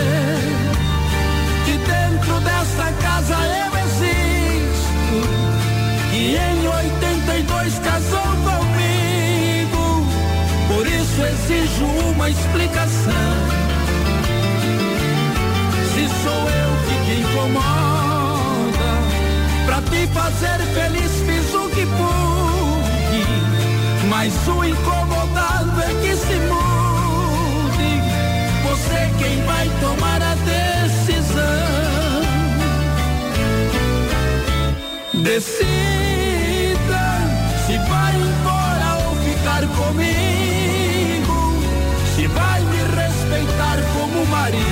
[SPEAKER 13] Que em 82 casou comigo. Por isso exijo uma explicação. Se sou eu que te incomoda, pra te fazer feliz fiz o que pude. Mas o incomodado é que se mude. Você quem vai tomar a decisão. Decida comigo. Se vai me respeitar como marido.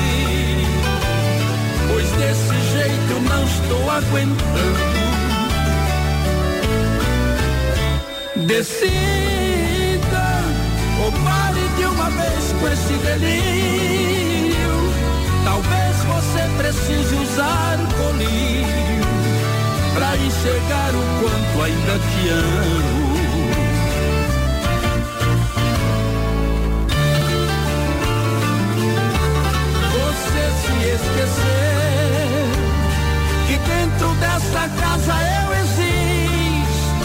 [SPEAKER 13] Pois desse jeito não estou aguentando. Decida ou pare de uma vez com esse delírio. Talvez você precise usar colírio pra enxergar o quanto ainda te amo. Esquecer que dentro dessa casa eu existo.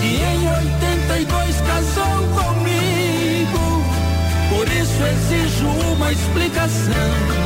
[SPEAKER 13] Que em 82 casou comigo. Por isso exijo uma explicação.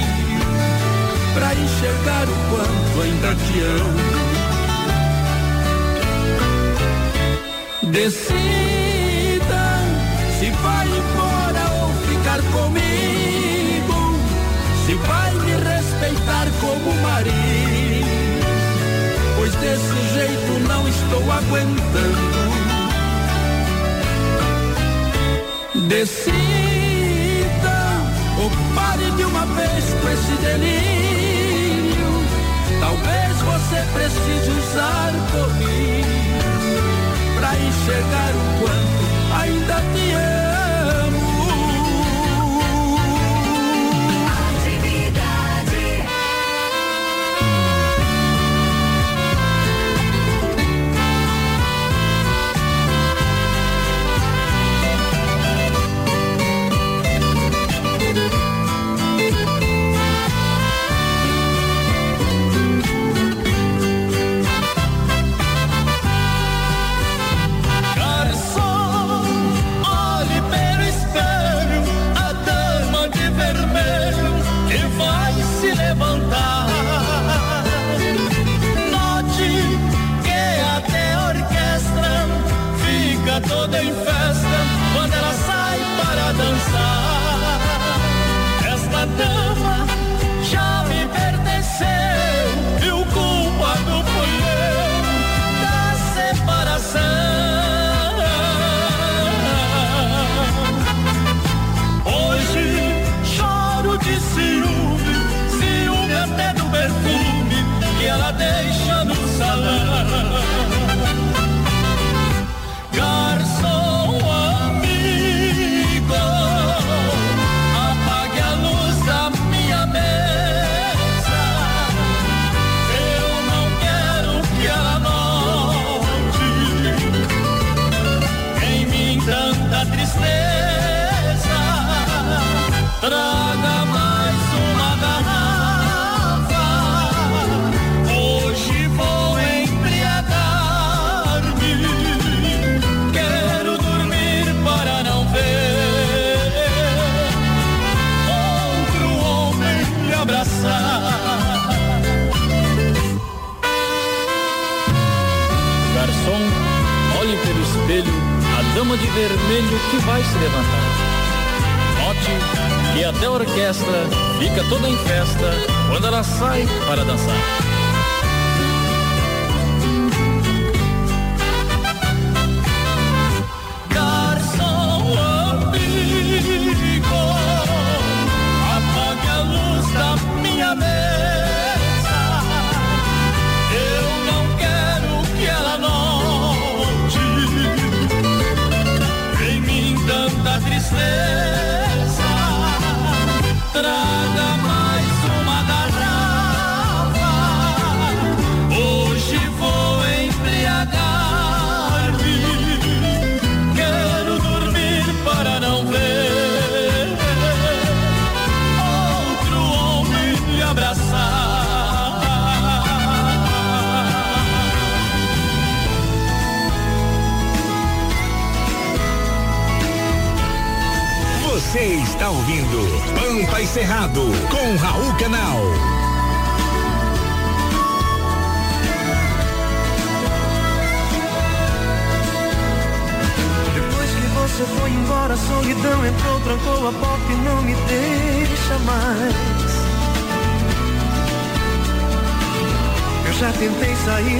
[SPEAKER 13] pra enxergar o quanto ainda te amo. Decida se vai embora ou ficar comigo, se vai me respeitar como marido, pois desse jeito não estou aguentando. Decida ou pare de uma vez com esse delírio. Você precise usar comigo pra enxergar o quanto ainda te amo.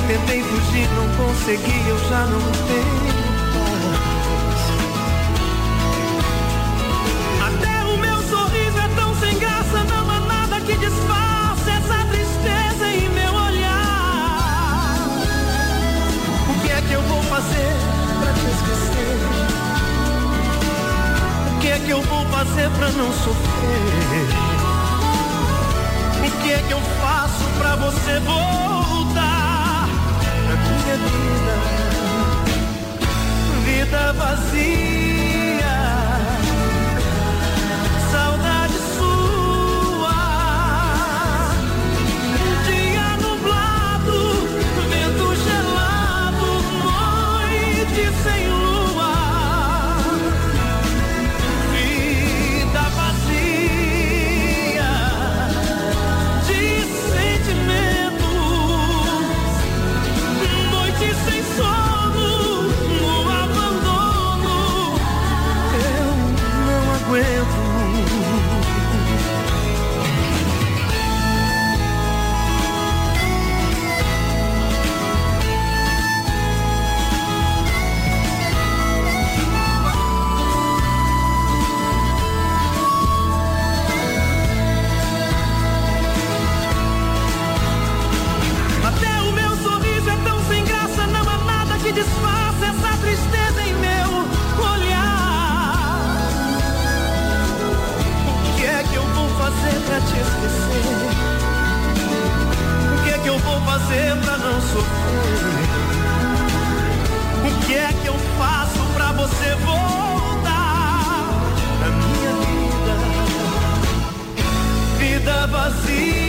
[SPEAKER 8] Tentei fugir, não consegui, eu já não tenho paz. Até o meu sorriso é tão sem graça, não há nada que disfarce essa tristeza em meu olhar. O que é que eu vou fazer pra te esquecer? O que é que eu vou fazer pra não sofrer? O que é que eu faço pra você voltar vida? Vida vazia. Fazer pra não sofrer? O que é que eu faço pra você voltar na minha vida? Vida vazia.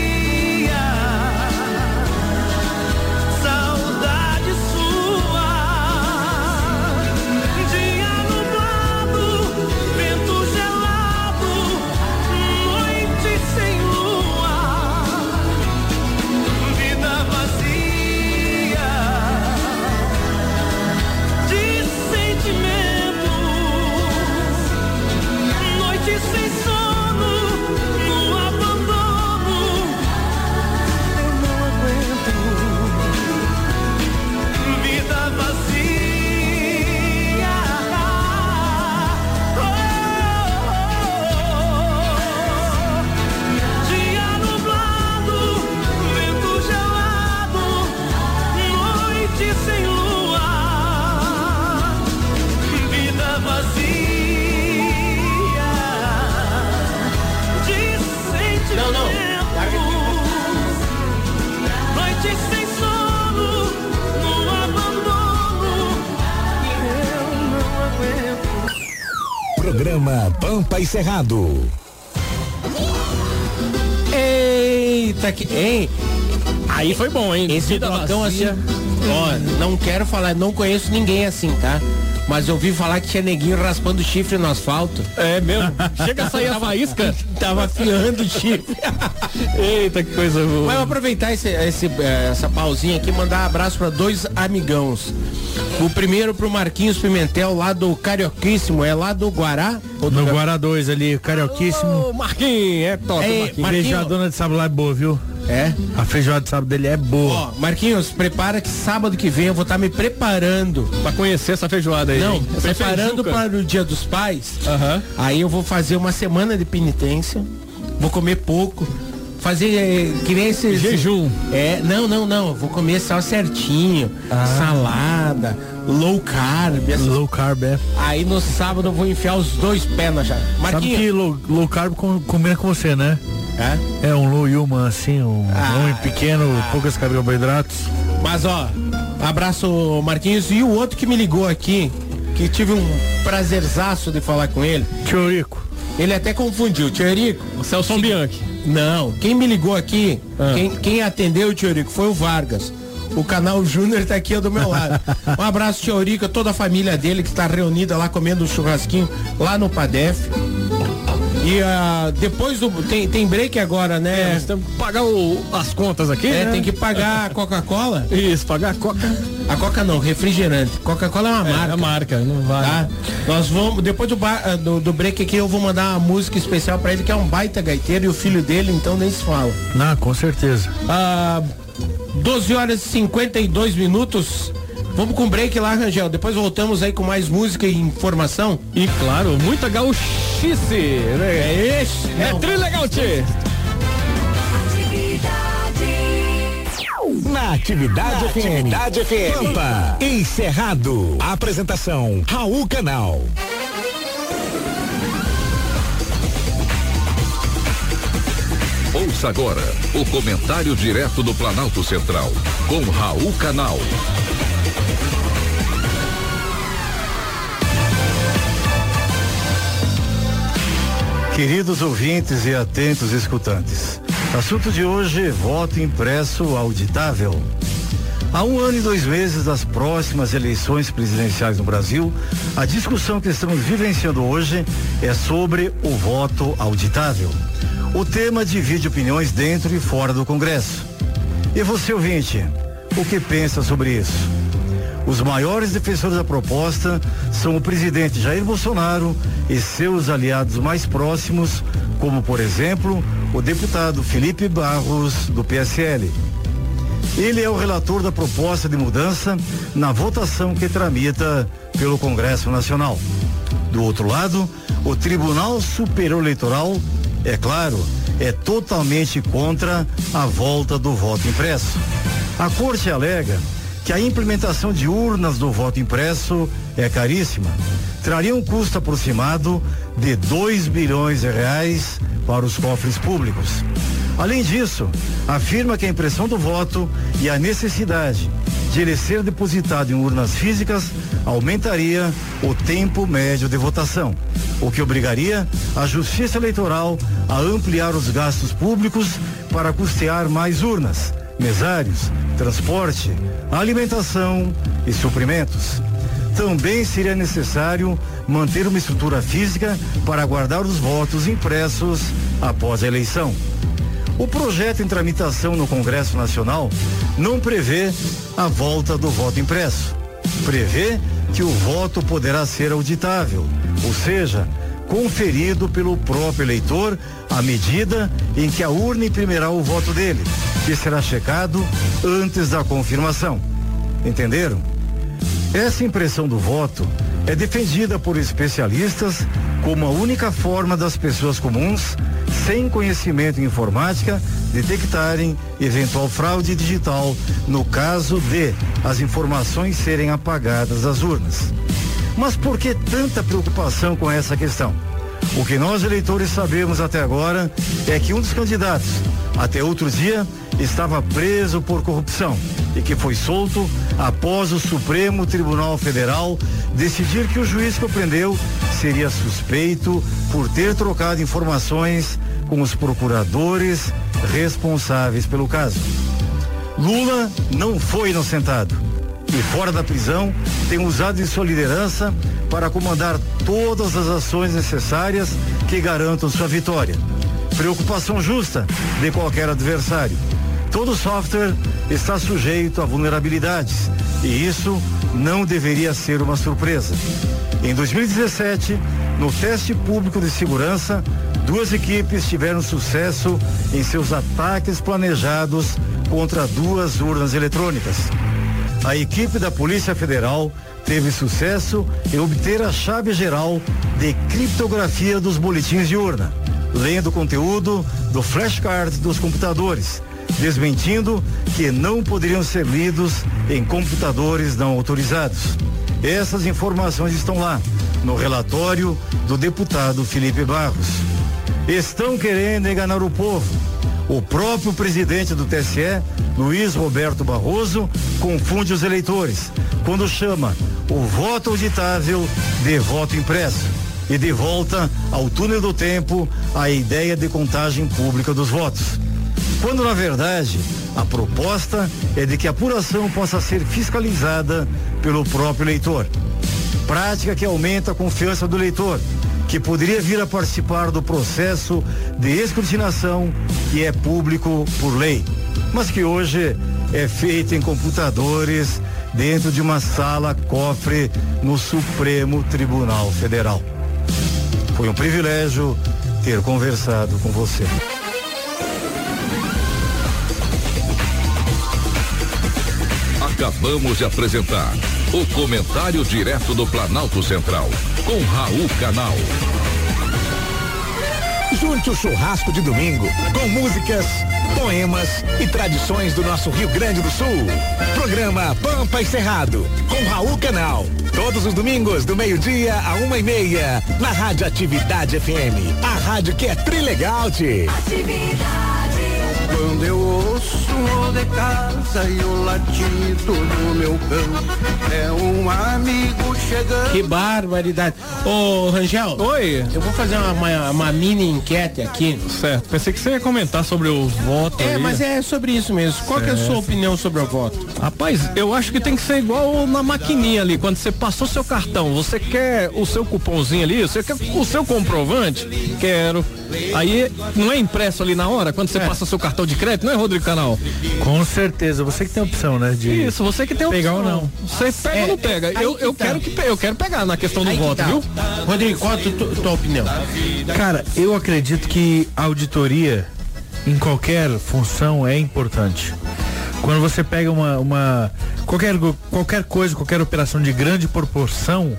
[SPEAKER 3] Pampa e Cerrado.
[SPEAKER 7] Eita, que. Ei!
[SPEAKER 6] Aí foi bom, hein?
[SPEAKER 7] Esse
[SPEAKER 6] Vida
[SPEAKER 7] blocão assim. Ó, não quero falar, não conheço ninguém assim, tá? Mas eu ouvi falar que tinha neguinho raspando chifre no asfalto.
[SPEAKER 6] É mesmo? Chega a sair a faísca.
[SPEAKER 7] Tava afiando o chifre.
[SPEAKER 6] Eita, que coisa boa.
[SPEAKER 7] Mas eu vou aproveitar esse, esse, eh, essa pausinha aqui e mandar um abraço para dois amigãos. O primeiro pro Marquinhos Pimentel, lá do Carioquíssimo, é lá do Guará?
[SPEAKER 5] No Guará 2 ali, carioquíssimo.
[SPEAKER 6] Ô, Marquinhos, é top,
[SPEAKER 7] Ei,
[SPEAKER 6] Marquinhos.
[SPEAKER 5] De sábado lá é boa, viu?
[SPEAKER 7] É?
[SPEAKER 5] A feijoada de sábado dele é boa.
[SPEAKER 7] Ó, Marquinhos, prepara que sábado que vem eu vou estar me preparando.
[SPEAKER 6] Pra conhecer essa feijoada aí.
[SPEAKER 7] Não,
[SPEAKER 6] hein? Essa
[SPEAKER 7] preparando para o Dia dos Pais.
[SPEAKER 6] Aham.
[SPEAKER 7] Aí eu vou fazer uma semana de penitência. Vou comer pouco. Fazer eh, que nem esse
[SPEAKER 6] Jejum.
[SPEAKER 7] É, não, não, não. Vou comer só certinho. Salada, low carb. essas-
[SPEAKER 5] Low carb é.
[SPEAKER 7] Aí no sábado eu vou enfiar os dois pés na chave.
[SPEAKER 5] Sabe que low, low carb com- combina com você, né?
[SPEAKER 7] É?
[SPEAKER 5] É um low human, assim, um
[SPEAKER 7] Ah,
[SPEAKER 5] homem pequeno, poucas carboidratos.
[SPEAKER 7] Mas ó, abraço Marquinhos e o outro que me ligou aqui, que tive um prazerzaço de falar com ele.
[SPEAKER 5] Tiorico.
[SPEAKER 7] Ele até confundiu, Tio Eurico.
[SPEAKER 6] O Celso Bianchi.
[SPEAKER 7] Não, quem me ligou aqui,
[SPEAKER 6] Ah.
[SPEAKER 7] quem, quem atendeu o Tio Eurico foi o Vargas. O canal Júnior tá aqui do meu lado. Um abraço, Tio Eurico, toda a família dele que está reunida lá comendo um churrasquinho lá no Padef. E ah, depois do. Tem, tem break agora, né?
[SPEAKER 6] Nós temos que pagar o- as contas aqui,
[SPEAKER 7] É,
[SPEAKER 6] né?
[SPEAKER 7] tem que pagar a Coca-Cola.
[SPEAKER 6] Isso, pagar a coca.
[SPEAKER 7] A Coca não, refrigerante. Coca-Cola é uma
[SPEAKER 6] É,
[SPEAKER 7] marca.
[SPEAKER 6] a marca, não vale.
[SPEAKER 7] Tá? Nós vamos, depois do, ah, do, do break aqui, eu vou mandar uma música especial pra ele, que é um baita gaiteiro e o filho dele, então nem se fala.
[SPEAKER 5] Não, com certeza.
[SPEAKER 7] Ah, 12 horas e 52 minutos. Vamos com break lá, Rangel. Depois voltamos aí com mais música e informação.
[SPEAKER 6] E claro, muita gauchice.
[SPEAKER 7] É esse?
[SPEAKER 6] É trilegal, tchê.
[SPEAKER 3] Na Atividade FM.
[SPEAKER 1] Atividade FM.
[SPEAKER 3] Pampa. Encerrado. Apresentação Raul Canal.
[SPEAKER 1] Ouça agora o comentário direto do Planalto Central, com Raul Canal.
[SPEAKER 2] Queridos ouvintes e atentos escutantes, assunto de hoje: voto impresso auditável. Há um ano e dois meses das próximas eleições presidenciais no Brasil, a discussão que estamos vivenciando hoje é sobre o voto auditável. O tema divide opiniões dentro e fora do Congresso. E você, ouvinte, o que pensa sobre isso? Os maiores defensores da proposta são o presidente Jair Bolsonaro e seus aliados mais próximos, como, por exemplo, o deputado Felipe Barros, do PSL. Ele é o relator da proposta de mudança na votação que tramita pelo Congresso Nacional. Do outro lado, o Tribunal Superior Eleitoral, é claro, é totalmente contra a volta do voto impresso. A Corte alega que a implementação de urnas do voto impresso é caríssima. Traria um custo aproximado de 2 bilhões de reais para os cofres públicos. Além disso, afirma que a impressão do voto e a necessidade de ele ser depositado em urnas físicas aumentaria o tempo médio de votação, o que obrigaria a Justiça Eleitoral a ampliar os gastos públicos para custear mais urnas, mesários, transporte, alimentação e suprimentos. Também seria necessário manter uma estrutura física para guardar os votos impressos após a eleição. O projeto em tramitação no Congresso Nacional não prevê a volta do voto impresso. Prevê que o voto poderá ser auditável, ou seja, conferido pelo próprio eleitor à medida em que a urna imprimirá o voto dele, que será checado antes da confirmação. Entenderam? Essa impressão do voto é defendida por especialistas como a única forma das pessoas comuns, sem conhecimento em informática, detectarem eventual fraude digital no caso de as informações serem apagadas das urnas. Mas por que tanta preocupação com essa questão? O que nós eleitores sabemos até agora é que um dos candidatos, até outro dia, estava preso por corrupção e que foi solto após o Supremo Tribunal Federal decidir que o juiz que o prendeu seria suspeito por ter trocado informações com os procuradores responsáveis pelo caso. Lula não foi inocentado e fora da prisão tem usado de sua liderança para comandar todas as ações necessárias que garantam sua vitória. Preocupação justa de qualquer adversário. Todo software está sujeito a vulnerabilidades e isso não deveria ser uma surpresa. Em 2017, no teste público de segurança, duas equipes tiveram sucesso em seus ataques planejados contra duas urnas eletrônicas. A equipe da Polícia Federal teve sucesso em obter a chave geral de criptografia dos boletins de urna, lendo o conteúdo do flashcard dos computadores, desmentindo que não poderiam ser lidos em computadores não autorizados. Essas informações estão lá, no relatório do deputado Felipe Barros. Estão querendo enganar o povo. O próprio presidente do TSE, Luiz Roberto Barroso, confunde os eleitores quando chama o voto auditável de voto impresso e de volta ao túnel do tempo a ideia de contagem pública dos votos. Quando na verdade a proposta é de que a apuração possa ser fiscalizada pelo próprio eleitor. Prática que aumenta a confiança do eleitor, que poderia vir a participar do processo de escrutinação que é público por lei, mas que hoje é feito em computadores dentro de uma sala cofre no Supremo Tribunal Federal. Foi um privilégio ter conversado com você.
[SPEAKER 1] Acabamos de apresentar o Comentário Direto do Planalto Central, com Raul Canal.
[SPEAKER 3] Junte o churrasco de domingo com músicas, poemas e tradições do nosso Rio Grande do Sul. Programa Pampa e Cerrado, com Raul Canal. Todos os domingos, do meio-dia a uma e meia, na Rádio Atividade FM. A rádio que é trilegal, -te.
[SPEAKER 13] Quando eu ouço o de casa e o latido do meu cão, é um amigo chegando.
[SPEAKER 7] Que barbaridade. Ô, Rangel.
[SPEAKER 6] Oi.
[SPEAKER 7] Eu vou fazer uma, uma, uma mini enquete aqui.
[SPEAKER 6] Certo. Pensei que você ia comentar sobre o voto.
[SPEAKER 7] É,
[SPEAKER 6] aí.
[SPEAKER 7] mas é sobre isso mesmo. Qual que é a sua opinião sobre o voto?
[SPEAKER 6] Rapaz, eu acho que tem que ser igual na maquininha ali, quando você passou seu cartão, você quer o seu cupomzinho ali, você quer o seu comprovante? Quero. Aí não é impresso ali na hora, quando você passa seu cartão de crédito, não é, Rodrigo Canal?
[SPEAKER 5] Com certeza, você que tem a opção, né? De
[SPEAKER 6] Isso, você que tem a
[SPEAKER 5] pegar
[SPEAKER 6] opção.
[SPEAKER 5] ou não.
[SPEAKER 6] Você pega ou não pega?
[SPEAKER 7] aí
[SPEAKER 6] Eu,
[SPEAKER 7] que
[SPEAKER 6] eu
[SPEAKER 7] tá.
[SPEAKER 6] quero que eu quero pegar na questão do
[SPEAKER 7] Aí que
[SPEAKER 6] voto,
[SPEAKER 7] tá.
[SPEAKER 6] viu?
[SPEAKER 7] Rodrigo, qual a tu- tu- tua opinião?
[SPEAKER 5] Cara, eu acredito que auditoria em qualquer função é importante. Quando você pega uma, uma qualquer, qualquer coisa, qualquer operação de grande proporção,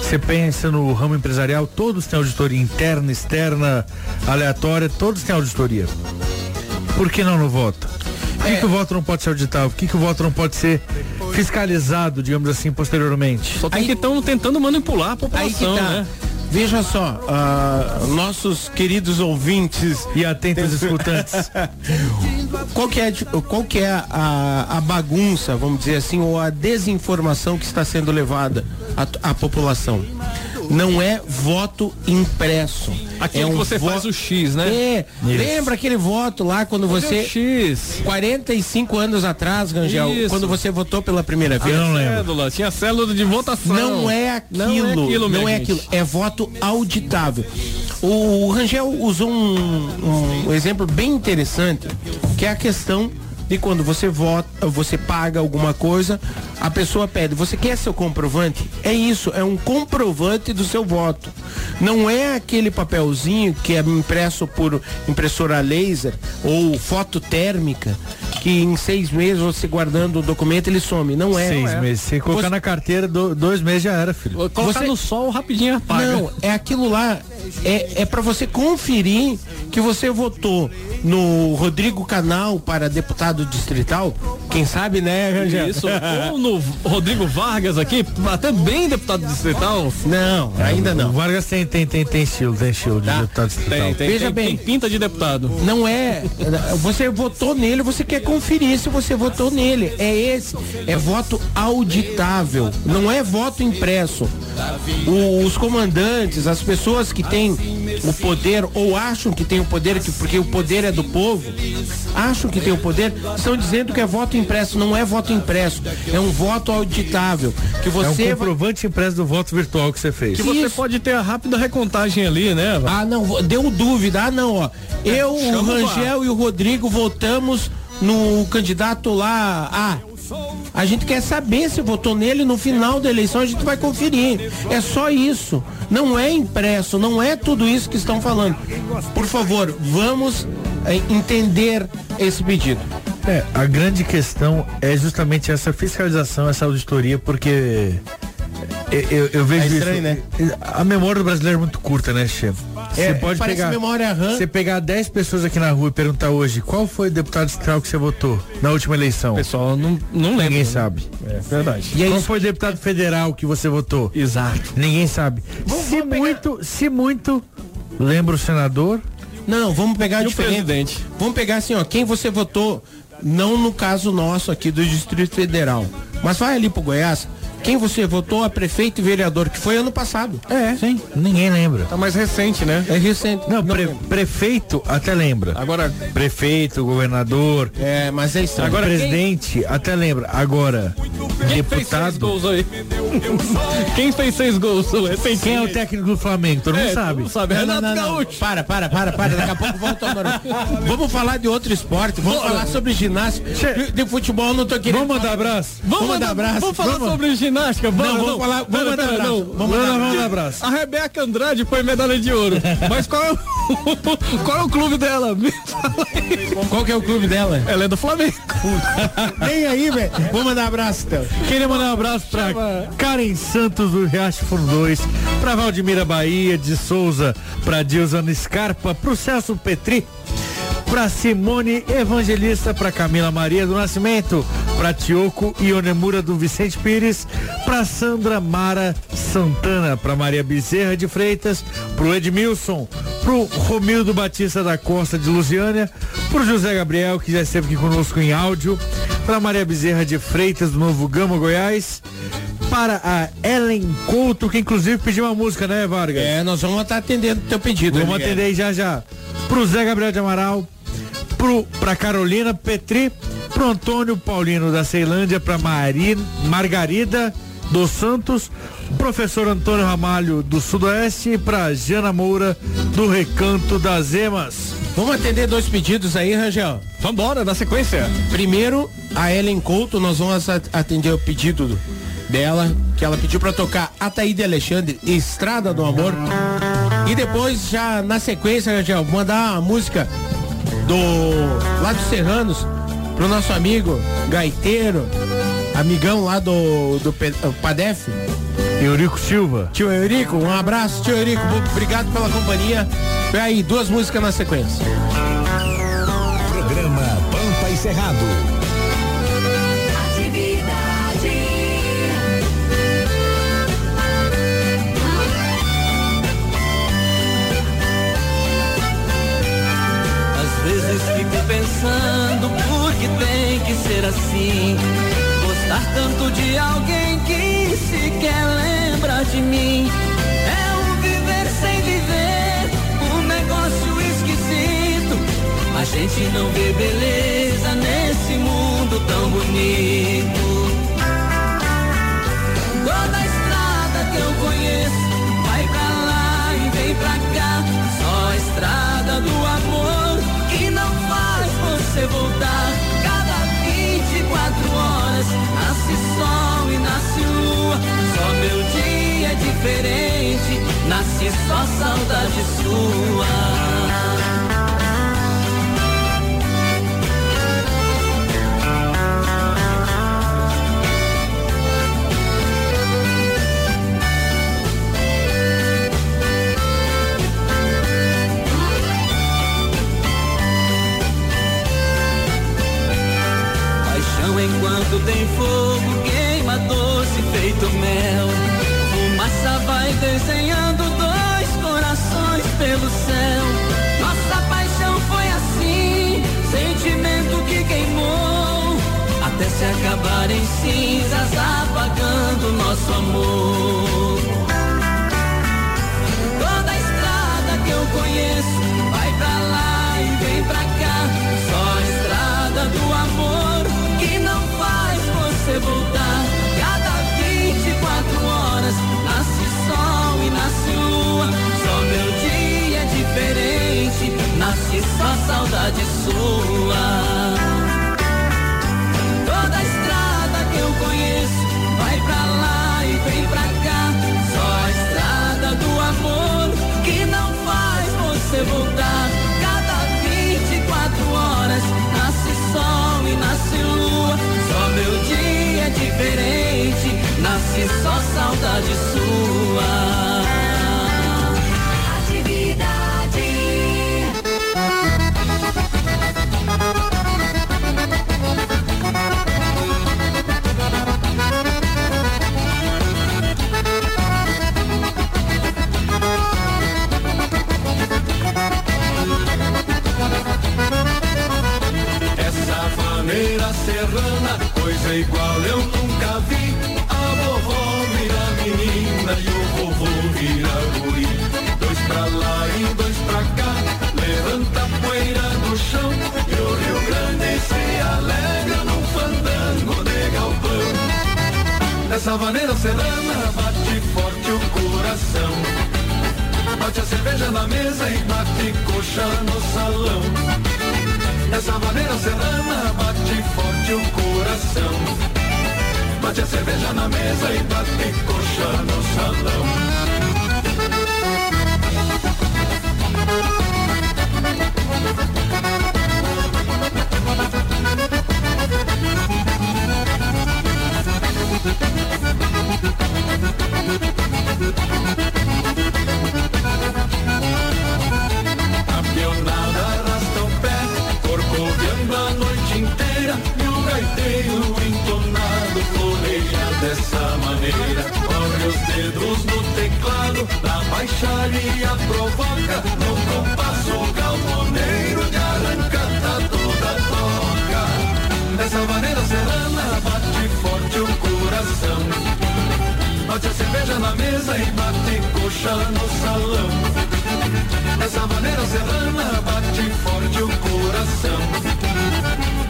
[SPEAKER 5] você pensa no ramo empresarial, todos têm auditoria interna, externa, aleatória, todos têm auditoria. Por que não no voto? Por que, que o voto não pode ser auditável? Por que, que o voto não pode ser fiscalizado, digamos assim, posteriormente?
[SPEAKER 6] Só tem que estão tentando manipular a
[SPEAKER 7] Aí que
[SPEAKER 6] população,
[SPEAKER 7] tá.
[SPEAKER 6] né?
[SPEAKER 7] Veja só, ah, nossos queridos ouvintes
[SPEAKER 5] e atentos escutantes.
[SPEAKER 7] qual que é, qual que é a, a bagunça, vamos dizer assim, ou a desinformação que está sendo levada à, à população? Não é voto impresso.
[SPEAKER 6] Aquilo
[SPEAKER 7] é
[SPEAKER 6] que você
[SPEAKER 7] vo-
[SPEAKER 6] faz o X, né?
[SPEAKER 7] É,
[SPEAKER 6] Isso.
[SPEAKER 7] lembra aquele voto lá quando
[SPEAKER 6] Cadê
[SPEAKER 7] você.
[SPEAKER 6] o X?
[SPEAKER 7] 45 anos atrás, Rangel,
[SPEAKER 6] Isso.
[SPEAKER 7] quando você votou pela primeira vez.
[SPEAKER 6] Cédula, tinha célula de votação.
[SPEAKER 7] Não é aquilo,
[SPEAKER 6] Não é aquilo,
[SPEAKER 7] não é aquilo, é voto auditável. O Rangel usou um, um exemplo bem interessante, que é a questão de quando você vota, você paga alguma coisa, a pessoa pede, você quer seu comprovante? É isso, é um comprovante do seu voto. Não é aquele papelzinho que é impresso por impressora laser ou foto térmica, que em seis meses você guardando o documento ele some. Não é.
[SPEAKER 5] Seis
[SPEAKER 7] Não é.
[SPEAKER 5] meses. Se colocar
[SPEAKER 7] Você-
[SPEAKER 5] na carteira, do- dois meses já era, filho.
[SPEAKER 6] Colocar no sol rapidinho apaga.
[SPEAKER 7] Não, é aquilo lá. É, é para você conferir que você votou no Rodrigo Canal para deputado distrital. Quem sabe, né, Rangel?
[SPEAKER 6] Isso, ou no Rodrigo Vargas aqui, até bem deputado distrital.
[SPEAKER 7] Não, ainda
[SPEAKER 5] O
[SPEAKER 7] não.
[SPEAKER 5] Vargas tem, tem, tem, tem estilo, tem estilo de deputado distrital.
[SPEAKER 6] Tem, tem,
[SPEAKER 7] Veja
[SPEAKER 6] tem,
[SPEAKER 7] bem.
[SPEAKER 6] tem pinta de deputado.
[SPEAKER 7] Não é. Você votou nele, você quer conferir se você votou nele. É esse. É voto auditável. Não é voto impresso. O- os comandantes, as pessoas que têm o poder ou acham que têm o poder, que- porque o poder é do povo, acham que tem o poder, estão dizendo que é voto impresso. Não é voto impresso. É um voto auditável. Que
[SPEAKER 5] É um
[SPEAKER 7] você vai-
[SPEAKER 5] comprovante impresso do voto virtual que você fez.
[SPEAKER 6] Que você
[SPEAKER 7] Isso.
[SPEAKER 6] pode ter a rápida recontagem ali, né?
[SPEAKER 7] Ah, não, deu dúvida. Ah, não, ó. Eu, o Rangel e o Rodrigo votamos no candidato lá. Ah, a gente quer saber se votou nele no final da eleição, a gente vai conferir. É só isso. Não é impresso, não é tudo isso que estão falando. Por favor, vamos eh, entender esse pedido.
[SPEAKER 5] É, a grande questão é justamente essa fiscalização, essa auditoria, porque eu, eu- eu vejo
[SPEAKER 7] É estranho,
[SPEAKER 5] isso. A memória do brasileiro é muito curta, né, Che? Você
[SPEAKER 7] É,
[SPEAKER 5] pode pegar.
[SPEAKER 7] memória RAM.
[SPEAKER 5] Você pegar 10 pessoas aqui na rua e perguntar hoje qual foi o deputado distrital que você votou na última eleição.
[SPEAKER 6] O pessoal não, não lembra.
[SPEAKER 5] Ninguém
[SPEAKER 6] né?
[SPEAKER 5] sabe.
[SPEAKER 6] É verdade.
[SPEAKER 7] E é
[SPEAKER 5] qual foi o deputado federal que você votou?
[SPEAKER 6] Exato.
[SPEAKER 5] Ninguém sabe. se muito, se muito, lembra o senador?
[SPEAKER 7] Não, não, vamos pegar
[SPEAKER 6] E o
[SPEAKER 7] diferente.
[SPEAKER 6] presidente?
[SPEAKER 7] Vamos pegar assim, ó, quem você votou, não no caso nosso aqui do Distrito Federal, mas vai ali pro Goiás, quem você votou a prefeito e vereador, que foi ano passado.
[SPEAKER 5] É. Sim, ninguém lembra.
[SPEAKER 6] Tá mais recente, né?
[SPEAKER 7] É recente.
[SPEAKER 5] Não, pre- prefeito até lembra.
[SPEAKER 6] Agora,
[SPEAKER 5] Prefeito, governador,
[SPEAKER 7] É, mas é estranho.
[SPEAKER 5] agora presidente até lembra. Agora,
[SPEAKER 6] quem fez seis
[SPEAKER 5] deputado.
[SPEAKER 6] gols aí? quem fez seis gols recentemente?
[SPEAKER 5] Quem é o técnico do Flamengo? Todo mundo
[SPEAKER 6] É,
[SPEAKER 5] sabe.
[SPEAKER 6] mundo sabe.
[SPEAKER 7] Não,
[SPEAKER 6] Renato
[SPEAKER 7] não, não, não.
[SPEAKER 6] Gaúcho.
[SPEAKER 7] Para, para, para, para. Daqui a pouco volta agora. Vamos falar de outro esporte. Vamos falar sobre ginástica. De, futebol não tô querendo.
[SPEAKER 5] Vamos mandar abraço?
[SPEAKER 7] Vamos mandar abraço.
[SPEAKER 6] Vamos falar
[SPEAKER 5] Vamos.
[SPEAKER 6] sobre ginástica? Vamos,
[SPEAKER 7] Não, vamos falar- vamos
[SPEAKER 6] pera,
[SPEAKER 7] abraço.
[SPEAKER 6] não.
[SPEAKER 7] Vamos
[SPEAKER 5] Não, não,
[SPEAKER 7] abraço.
[SPEAKER 5] dar abraço.
[SPEAKER 6] A Rebeca Andrade foi medalha de ouro. Mas qual é o, qual é o clube dela? Me fala aí.
[SPEAKER 7] Qual que é o clube dela?
[SPEAKER 6] Ela é do Flamengo.
[SPEAKER 7] Vem aí, velho. Vamos mandar abraço, então.
[SPEAKER 5] Queria mandar um abraço pra Karen Santos do Riacho Fundo 2, pra Valdemira Bahia de Souza, pra Dilzana Scarpa, pro Celso Petri, pra Simone Evangelista, pra Camila Maria do Nascimento, pra Tioco e Onemura do Vicente Pires, pra Sandra Mara Santana, pra Maria Bezerra de Freitas, pro Edmilson, pro Romildo Batista da Costa de Lusiânia, pro José Gabriel, que já esteve aqui conosco em áudio, pra Maria Bezerra de Freitas do Novo Gama, Goiás, para a Ellen Couto, que inclusive pediu uma música, né, Vargas?
[SPEAKER 7] É, nós vamos estar atendendo o teu pedido.
[SPEAKER 5] Vamos atender aí já já. Pro Zé Gabriel de Amaral, pro, pra Carolina Petri, pro Antônio Paulino da Ceilândia, pra Mari, Margarida dos Santos, professor Antônio Ramalho do Sudoeste e pra Jana Moura do Recanto das Emas.
[SPEAKER 7] Vamos atender dois pedidos aí, Rangel.
[SPEAKER 6] Vambora, na sequência.
[SPEAKER 7] Primeiro, a Ellen Couto, nós vamos at- atender o pedido dela, que ela pediu pra tocar Ataíde Alexandre, Estrada do Amor. E depois, já na sequência, Rangel, mandar a música do lá dos Serranos pro nosso amigo gaiteiro, amigão lá do, do Padef.
[SPEAKER 5] Eurico Silva.
[SPEAKER 7] Tio Eurico, um abraço, tio Eurico, obrigado pela companhia. E aí, duas músicas na sequência.
[SPEAKER 3] Programa Pampa e Cerrado.
[SPEAKER 8] pensando porque tem que ser assim. Gostar tanto de alguém que sequer lembra de mim. É um viver sem viver, um negócio esquisito. A gente não vê beleza nesse mundo tão bonito. Toda estrada que eu conheço vai pra lá e vem pra cá. Só a estrada do amor você voltar. Cada 24 horas nasce sol e nasce lua. Só meu dia é diferente, nasce só saudade sua.
[SPEAKER 14] porcelana bate forte o coração.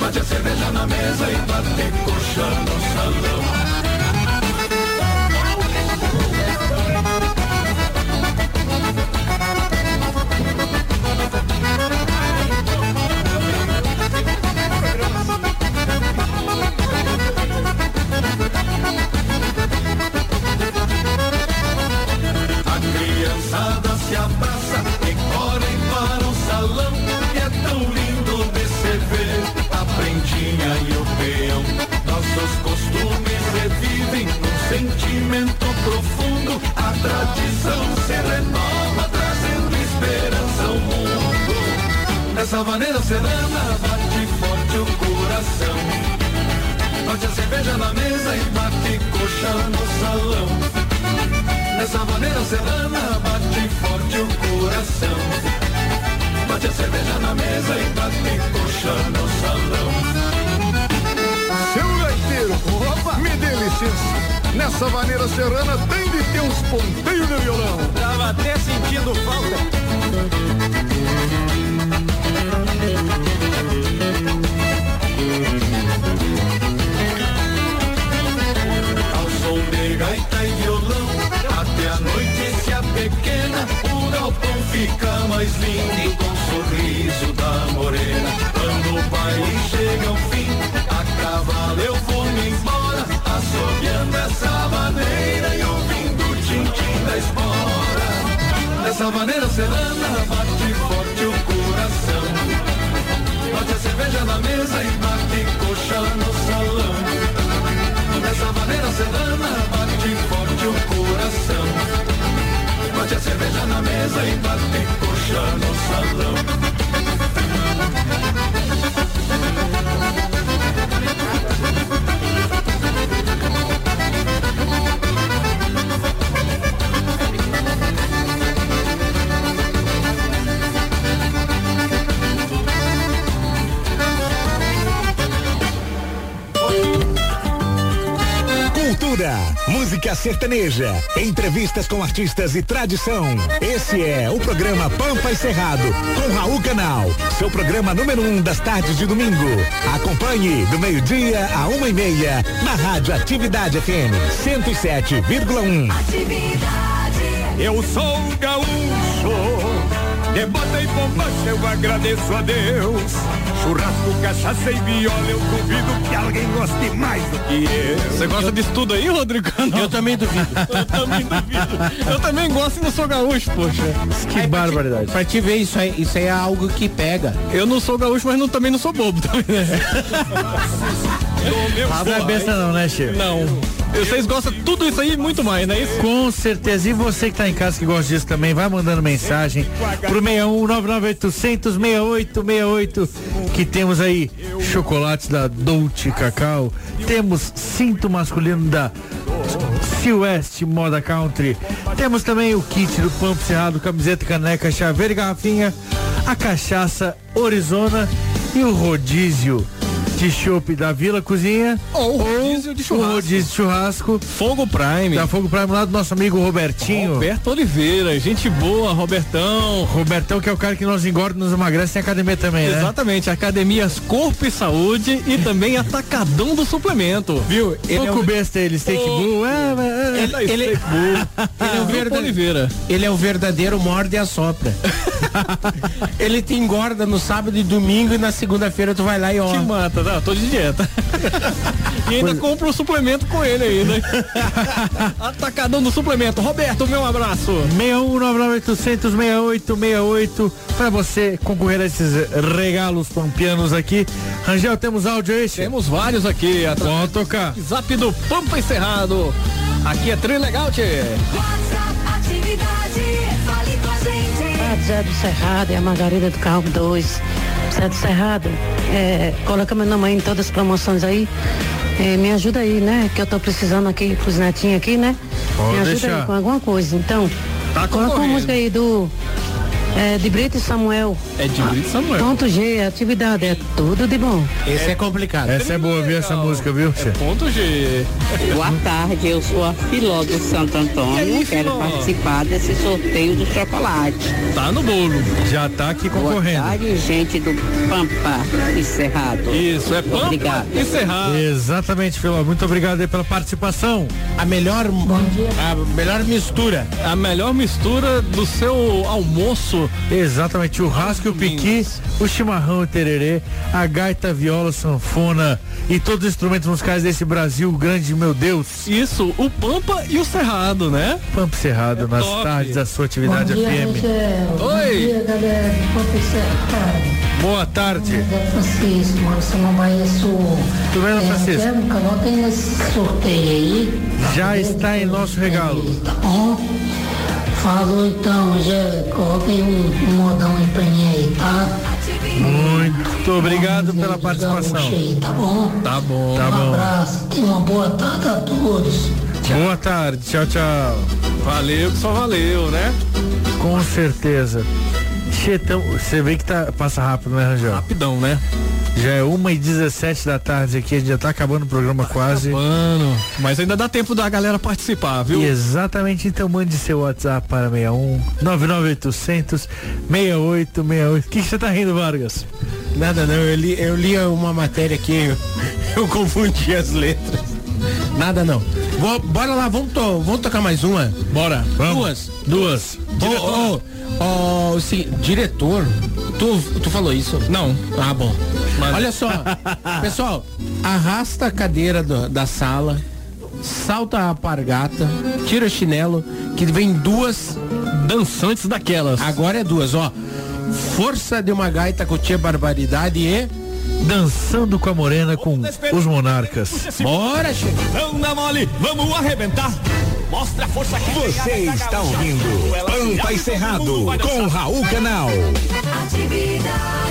[SPEAKER 14] Bate a cerveja na mesa e bate coxa no salão.
[SPEAKER 3] Música sertaneja, entrevistas com artistas e tradição. Esse é o programa Pampa e Cerrado, com Raul Canal. Seu programa número um das tardes de domingo. Acompanhe do meio-dia a uma e meia na Rádio Atividade FM 107,1.
[SPEAKER 14] Eu sou um gaúcho, de bota e bomba eu agradeço a Deus. Churrasco, cachaça e viola, eu duvido que alguém goste mais do que eu.
[SPEAKER 6] Você gosta disso tudo aí, Rodrigo?
[SPEAKER 7] Eu também duvido.
[SPEAKER 6] Eu também duvido. Eu também gosto e não sou gaúcho, poxa.
[SPEAKER 5] Que barbaridade.
[SPEAKER 7] Pra te ver, isso aí, isso aí é algo que pega.
[SPEAKER 6] Eu não sou gaúcho, mas não, também não sou bobo também, né?
[SPEAKER 5] Não é besta não, né, Che?
[SPEAKER 6] Não. Vocês gostam de tudo isso aí e muito mais, não é isso?
[SPEAKER 5] Com certeza. E você que tá em casa que gosta disso também, vai mandando mensagem pro 61 99800 6868 que temos aí chocolates da Dolce Cacau, temos cinto masculino da Silvestre Moda Country, temos também o kit do Pampo Cerrado, camiseta, caneca, chaveiro e garrafinha, a cachaça Orizona e o rodízio de chopp da Vila Cozinha
[SPEAKER 6] Ou rodízio de churrasco.
[SPEAKER 5] o rodízio de churrasco
[SPEAKER 6] Fogo Prime.
[SPEAKER 5] da Fogo Prime lá do nosso amigo Robertinho.
[SPEAKER 6] Roberto Oliveira, gente boa, Robertão.
[SPEAKER 5] Robertão, que é o cara que nos engorda, nos emagrece em academia também, né?
[SPEAKER 6] Exatamente, academias Corpo e Saúde e também Atacadão do Suplemento.
[SPEAKER 7] Viu? Ele é o,
[SPEAKER 5] besta ele, steak bull, é, é, é.
[SPEAKER 7] ele, ele, ele é o
[SPEAKER 6] Grupo
[SPEAKER 7] verda-
[SPEAKER 6] Oliveira.
[SPEAKER 7] ele é o verdadeiro morde e assopra. ele te engorda no sábado e domingo e na segunda-feira tu vai lá e ó.
[SPEAKER 6] Te mata, tá? Tô de dieta. e ainda compra o suplemento com ele ainda. Atacadão do suplemento. Roberto, meu abraço.
[SPEAKER 5] 61998006868 para você concorrer a esses regalos pampianos aqui. Rangel, temos áudio aí?
[SPEAKER 6] Temos vários aqui.
[SPEAKER 5] Pode tocar.
[SPEAKER 6] Zap do Pampa Encerrado. Aqui é Tri Legal, tchê.
[SPEAKER 15] Zé do Cerrado, é a Margarida do Carro 2. Zé do Cerrado, é, coloca meu nome aí em todas as promoções aí. É, me ajuda aí, né? Que eu tô precisando aqui pros netinhos aqui, né?
[SPEAKER 5] Pode
[SPEAKER 15] me ajuda
[SPEAKER 5] deixar.
[SPEAKER 15] aí com alguma coisa. Então,
[SPEAKER 6] Tá
[SPEAKER 15] coloca uma música aí do é, de Brito e Samuel.
[SPEAKER 6] É de Brito Samuel.
[SPEAKER 15] Ponto G, atividade, é tudo de bom.
[SPEAKER 7] Esse é complicado.
[SPEAKER 5] Essa é boa, viu essa música, viu, Che?
[SPEAKER 6] Ponto G.
[SPEAKER 16] Boa tarde, eu sou a Filó do Santo Antônio.
[SPEAKER 6] E aí,
[SPEAKER 16] Quero
[SPEAKER 6] Filó?
[SPEAKER 16] participar desse sorteio do chocolate.
[SPEAKER 6] Tá no bolo.
[SPEAKER 5] Já tá aqui
[SPEAKER 16] Boa
[SPEAKER 5] concorrendo.
[SPEAKER 16] tarde, gente do Pampa e Cerrado.
[SPEAKER 6] Isso, é Pampa
[SPEAKER 16] Obrigado.
[SPEAKER 6] e Cerrado.
[SPEAKER 5] Exatamente, Filó. Muito obrigado aí pela participação.
[SPEAKER 7] A melhor, a melhor mistura.
[SPEAKER 6] A melhor mistura do seu almoço.
[SPEAKER 5] Exatamente, churrasco e o piqui, o chimarrão e o tererê, a gaita, a viola, a sanfona e todos os instrumentos musicais desse Brasil grande, meu Deus.
[SPEAKER 6] Isso, o Pampa e o Cerrado, né?
[SPEAKER 5] Pampo Cerrado, nas
[SPEAKER 6] top.
[SPEAKER 5] tardes da sua atividade FM.
[SPEAKER 6] Oi.
[SPEAKER 15] galera.
[SPEAKER 5] Boa tarde.
[SPEAKER 15] É Francisco, São Mabaeço.
[SPEAKER 5] Tudo bem, Francisco?
[SPEAKER 15] coloquem nesse sorteio aí.
[SPEAKER 5] Já está em nosso regalo.
[SPEAKER 15] Tá bom? Falou então, já coloquem um, um modão aí pra mim aí, tá?
[SPEAKER 5] Muito obrigado pela participação.
[SPEAKER 15] Aí, tá bom?
[SPEAKER 6] Tá bom.
[SPEAKER 5] Tá
[SPEAKER 15] um
[SPEAKER 5] bom.
[SPEAKER 15] abraço, tenha uma boa tarde a todos.
[SPEAKER 5] Boa tarde, tchau, tchau.
[SPEAKER 6] Valeu, que só valeu, né?
[SPEAKER 5] Com certeza. Chetão, você vê que tá, passa rápido, né, Rangel?
[SPEAKER 6] Rapidão, né?
[SPEAKER 5] Já é 1 e 17 da tarde aqui, a gente já tá acabando o programa quase.
[SPEAKER 6] Mano, mas ainda dá tempo da galera participar, viu?
[SPEAKER 5] E exatamente, então mande seu WhatsApp para 61 99800 6868. O que você tá rindo, Vargas?
[SPEAKER 7] Nada não, eu li, eu li uma matéria aqui, eu, eu confundi as letras. Nada não. Vou- bora lá, vamos, to- vamos tocar mais uma?
[SPEAKER 5] Bora.
[SPEAKER 7] Duas.
[SPEAKER 5] Duas.
[SPEAKER 7] Ô, ô, ô, sim, diretor, tu, tu falou isso? Não. Ah, bom. Olha só, pessoal, arrasta a cadeira do- da sala, salta a pargata, tira o chinelo, que vem duas
[SPEAKER 6] dançantes daquelas.
[SPEAKER 7] Agora é duas, ó. Força de uma gaita com tia barbaridade e
[SPEAKER 5] Dançando com a morena com os monarcas.
[SPEAKER 7] Bora, che...
[SPEAKER 14] Não dá mole, vamos arrebentar. Mostra a força que
[SPEAKER 3] Você está ouvindo Pampa e Cerrado com Raul Canal.
[SPEAKER 14] O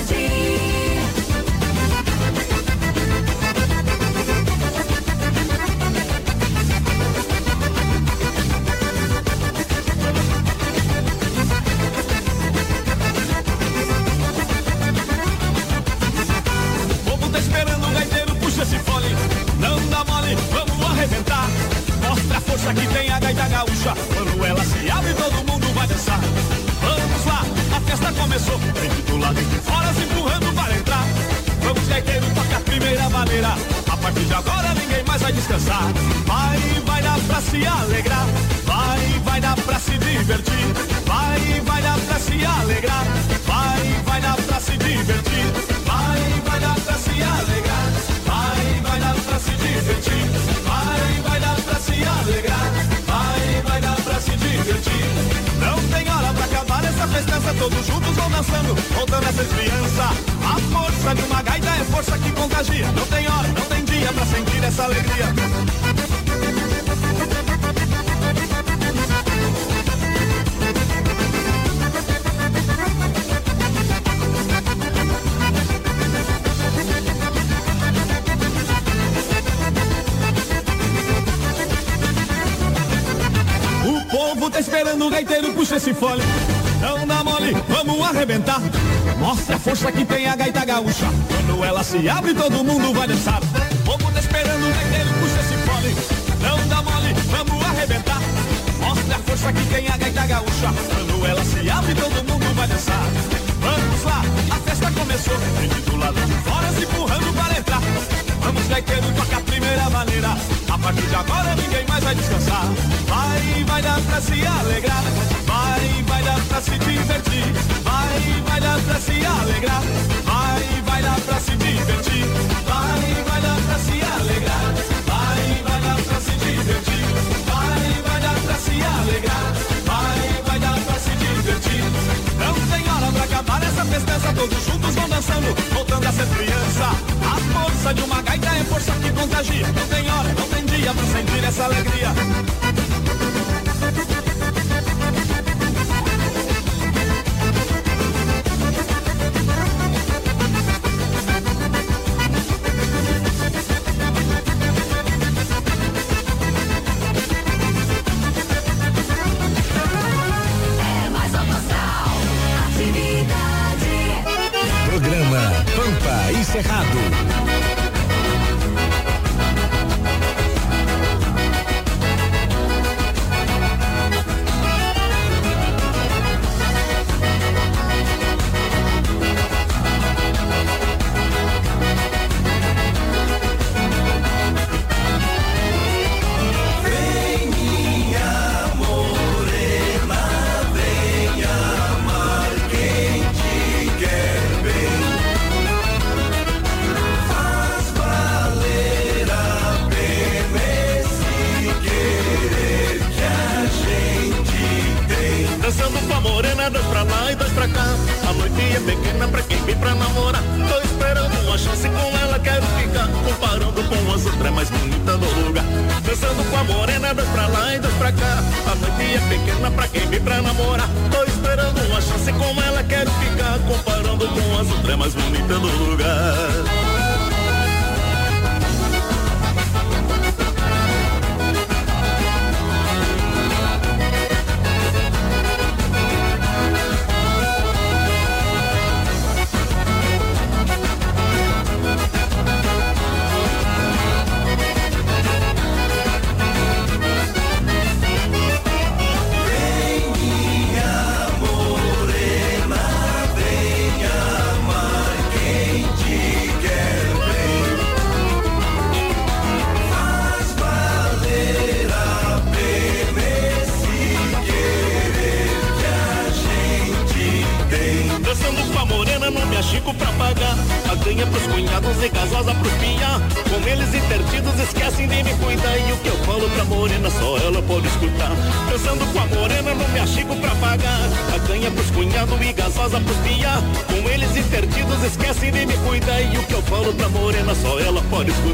[SPEAKER 14] esse fole. Não dá mole, vamos arrebentar. Mostra a força que tem a gaita gaúcha. Quando ela se abre, todo mundo vai dançar. O povo tá esperando o gaiteiro puxa esse fole. Não dá mole, vamos arrebentar. Mostra a força que tem a gaita gaúcha. Quando ela se abre, todo mundo vai dançar. Vamos lá, a festa começou. Gente do lado de fora se empurrando para entrar. Vamos, gaiteiro, toca a primeira maneira. A partir de agora ninguém mais vai descansar. Vai, vai dar pra se alegrar. Vai, dar pra se divertir. Vai, vai dar pra se alegrar. Vai, vai dar pra se divertir. Vai, vai dar pra se alegrar. Vai, vai dar pra se divertir. Vai, vai dar pra se alegrar. Vai, vai dar pra se divertir. Não tem hora pra acabar essa festança. Todos juntos vão dançando, voltando a ser criança. A força de uma gaita é força que contagia. Não tem hora, não tem dia pra sentir essa alegria.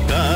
[SPEAKER 9] Pode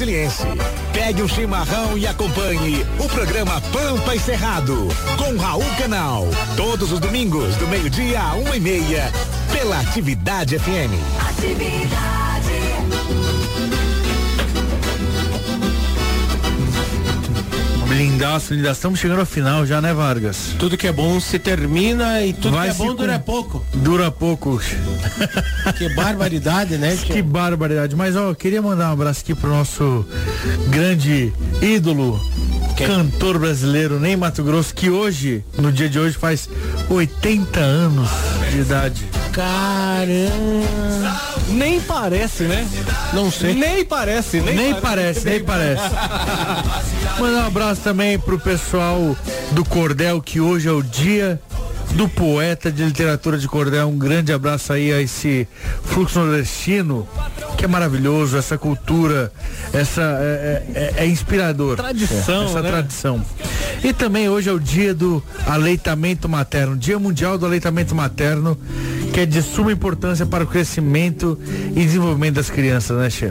[SPEAKER 3] Brasiliense. Pegue um chimarrão e acompanhe o programa Pampa e Cerrado com Raul Canal. Todos os domingos, do meio-dia a uma e meia, pela Atividade FM.
[SPEAKER 5] Blindaço, blindaço. Estamos chegando ao final já, né, Vargas?
[SPEAKER 7] Tudo que é bom se termina e tudo
[SPEAKER 5] Vai
[SPEAKER 7] que é bom
[SPEAKER 5] com-
[SPEAKER 7] dura pouco.
[SPEAKER 5] Dura pouco.
[SPEAKER 7] Que barbaridade, né?
[SPEAKER 5] Que barbaridade. Mas ó, eu queria mandar um abraço aqui pro nosso grande ídolo, cantor brasileiro, Ney Mato Grosso, que hoje, no dia de hoje, faz 80 anos de idade.
[SPEAKER 7] Caramba.
[SPEAKER 6] Nem parece, né?
[SPEAKER 7] Não sei.
[SPEAKER 6] Nem parece, nem,
[SPEAKER 5] Nem parece, nem parece. Mandar um abraço também pro pessoal do Cordel, que hoje é o dia do poeta de literatura de Cordel. Um grande abraço aí a esse fluxo nordestino, que é maravilhoso, essa cultura, essa é, é- é inspirador.
[SPEAKER 6] Tradição,
[SPEAKER 5] essa
[SPEAKER 6] né?
[SPEAKER 5] tradição. E também hoje é o dia do aleitamento materno, Dia Mundial do Aleitamento Materno, que é de suma importância para o crescimento e desenvolvimento das crianças, né, Che?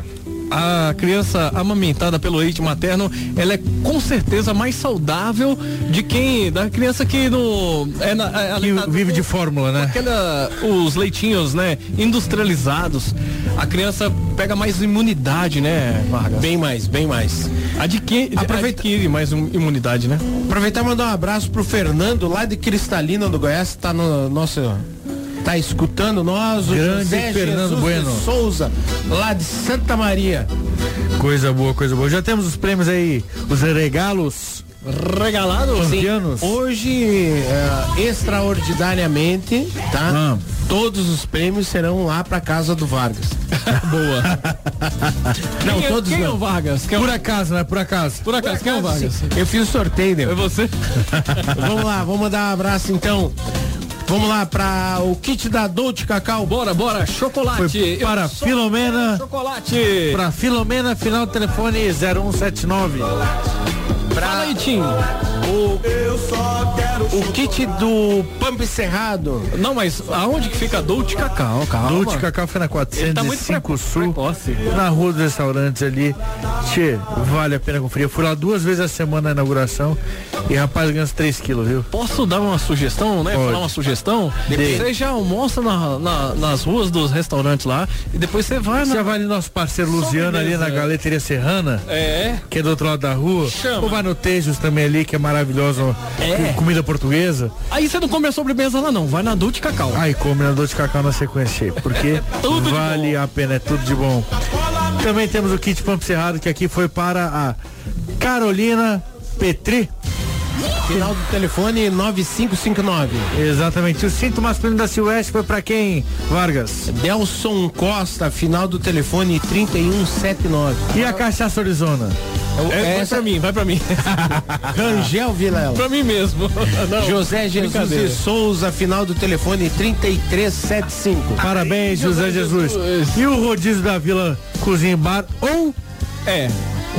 [SPEAKER 6] A criança amamentada pelo leite materno, ela é com certeza mais saudável de quem, da criança que não é, na, é aleitada
[SPEAKER 5] vive de fórmula, né?
[SPEAKER 6] Aquela, os leitinhos, né, industrializados. A criança pega mais imunidade, né, Vargas?
[SPEAKER 7] Bem mais, bem mais.
[SPEAKER 6] Adquire,
[SPEAKER 7] Aproveita-
[SPEAKER 6] adquire mais um- imunidade, né?
[SPEAKER 7] Aproveitar e mandar um abraço pro Fernando lá de Cristalina do Goiás, tá no nosso. Tá escutando nós, o
[SPEAKER 5] Grande
[SPEAKER 7] José
[SPEAKER 5] Fernando
[SPEAKER 7] Jesus
[SPEAKER 5] Bueno.
[SPEAKER 7] de Souza, lá de Santa Maria.
[SPEAKER 5] Coisa boa, coisa boa. Já temos os prêmios aí, os regalos.
[SPEAKER 6] Regalados?
[SPEAKER 7] Hoje, é, extraordinariamente, tá?
[SPEAKER 5] Ah.
[SPEAKER 7] Todos os prêmios serão lá pra casa do Vargas.
[SPEAKER 6] Boa.
[SPEAKER 7] Não,
[SPEAKER 6] quem, é-
[SPEAKER 7] todos
[SPEAKER 6] quem é
[SPEAKER 7] não.
[SPEAKER 6] o Vargas? Quem é o-
[SPEAKER 5] Por acaso, né? Por acaso.
[SPEAKER 6] Por acaso, quem é o Vargas?
[SPEAKER 7] Eu fiz o sorteio, né?
[SPEAKER 6] É você?
[SPEAKER 7] Vamos lá, vamos mandar um abraço então. Vamos lá para o kit da Dolce Cacau.
[SPEAKER 6] Bora, bora, chocolate.
[SPEAKER 5] Foi para
[SPEAKER 6] Eu
[SPEAKER 5] Filomena.
[SPEAKER 6] Chocolate.
[SPEAKER 5] Para Filomena, final do telefone 0179.
[SPEAKER 6] Fala aí, Tim.
[SPEAKER 7] O, o kit do Pampa Cerrado.
[SPEAKER 6] Não, mas aonde que fica Dolce Cacau? Calma.
[SPEAKER 5] Dolce Cacau foi na
[SPEAKER 6] Ele tá muito
[SPEAKER 5] 405
[SPEAKER 6] preco-
[SPEAKER 5] Sul,
[SPEAKER 6] precoce.
[SPEAKER 5] na rua dos restaurantes ali. Tchê, vale a pena conferir. Eu fui lá duas vezes a semana na inauguração e rapaz ganha uns 3 quilos, viu?
[SPEAKER 6] Posso dar uma sugestão, né?
[SPEAKER 5] Pode.
[SPEAKER 6] Falar uma sugestão?
[SPEAKER 5] Dê.
[SPEAKER 6] Você já almoça na- na- nas ruas dos restaurantes lá e depois você vai na.
[SPEAKER 5] Você vai ali nosso parceiro Luciano ali na. Galeteria Serrana,
[SPEAKER 6] É.
[SPEAKER 5] que é do outro lado da rua.
[SPEAKER 6] Chama.
[SPEAKER 5] Ou vai no Tejos também ali, que é maravilhoso.
[SPEAKER 6] É.
[SPEAKER 5] com Comida portuguesa.
[SPEAKER 6] Aí você não come a sobremesa lá não, vai na Dolce Cacau.
[SPEAKER 5] Aí come na dor de cacau na sequência, porque vale a pena, é tudo de bom. Também temos o kit Pampo Cerrado, que aqui foi para a Carolina Petri.
[SPEAKER 7] Final do telefone 9559.
[SPEAKER 5] Exatamente. O cinto masculino da Silvestre foi para quem, Vargas?
[SPEAKER 7] Delson Costa, final do telefone 3179.
[SPEAKER 5] E a cachaça Arizona?
[SPEAKER 6] É, vai pra mim, vai pra mim.
[SPEAKER 7] Rangel Vilela.
[SPEAKER 6] pra mim mesmo. Não,
[SPEAKER 7] José Jesus de Souza, final do telefone 3375.
[SPEAKER 5] Parabéns, José Jesus. E o rodízio da Vila Cozinha e Bar ou
[SPEAKER 6] É.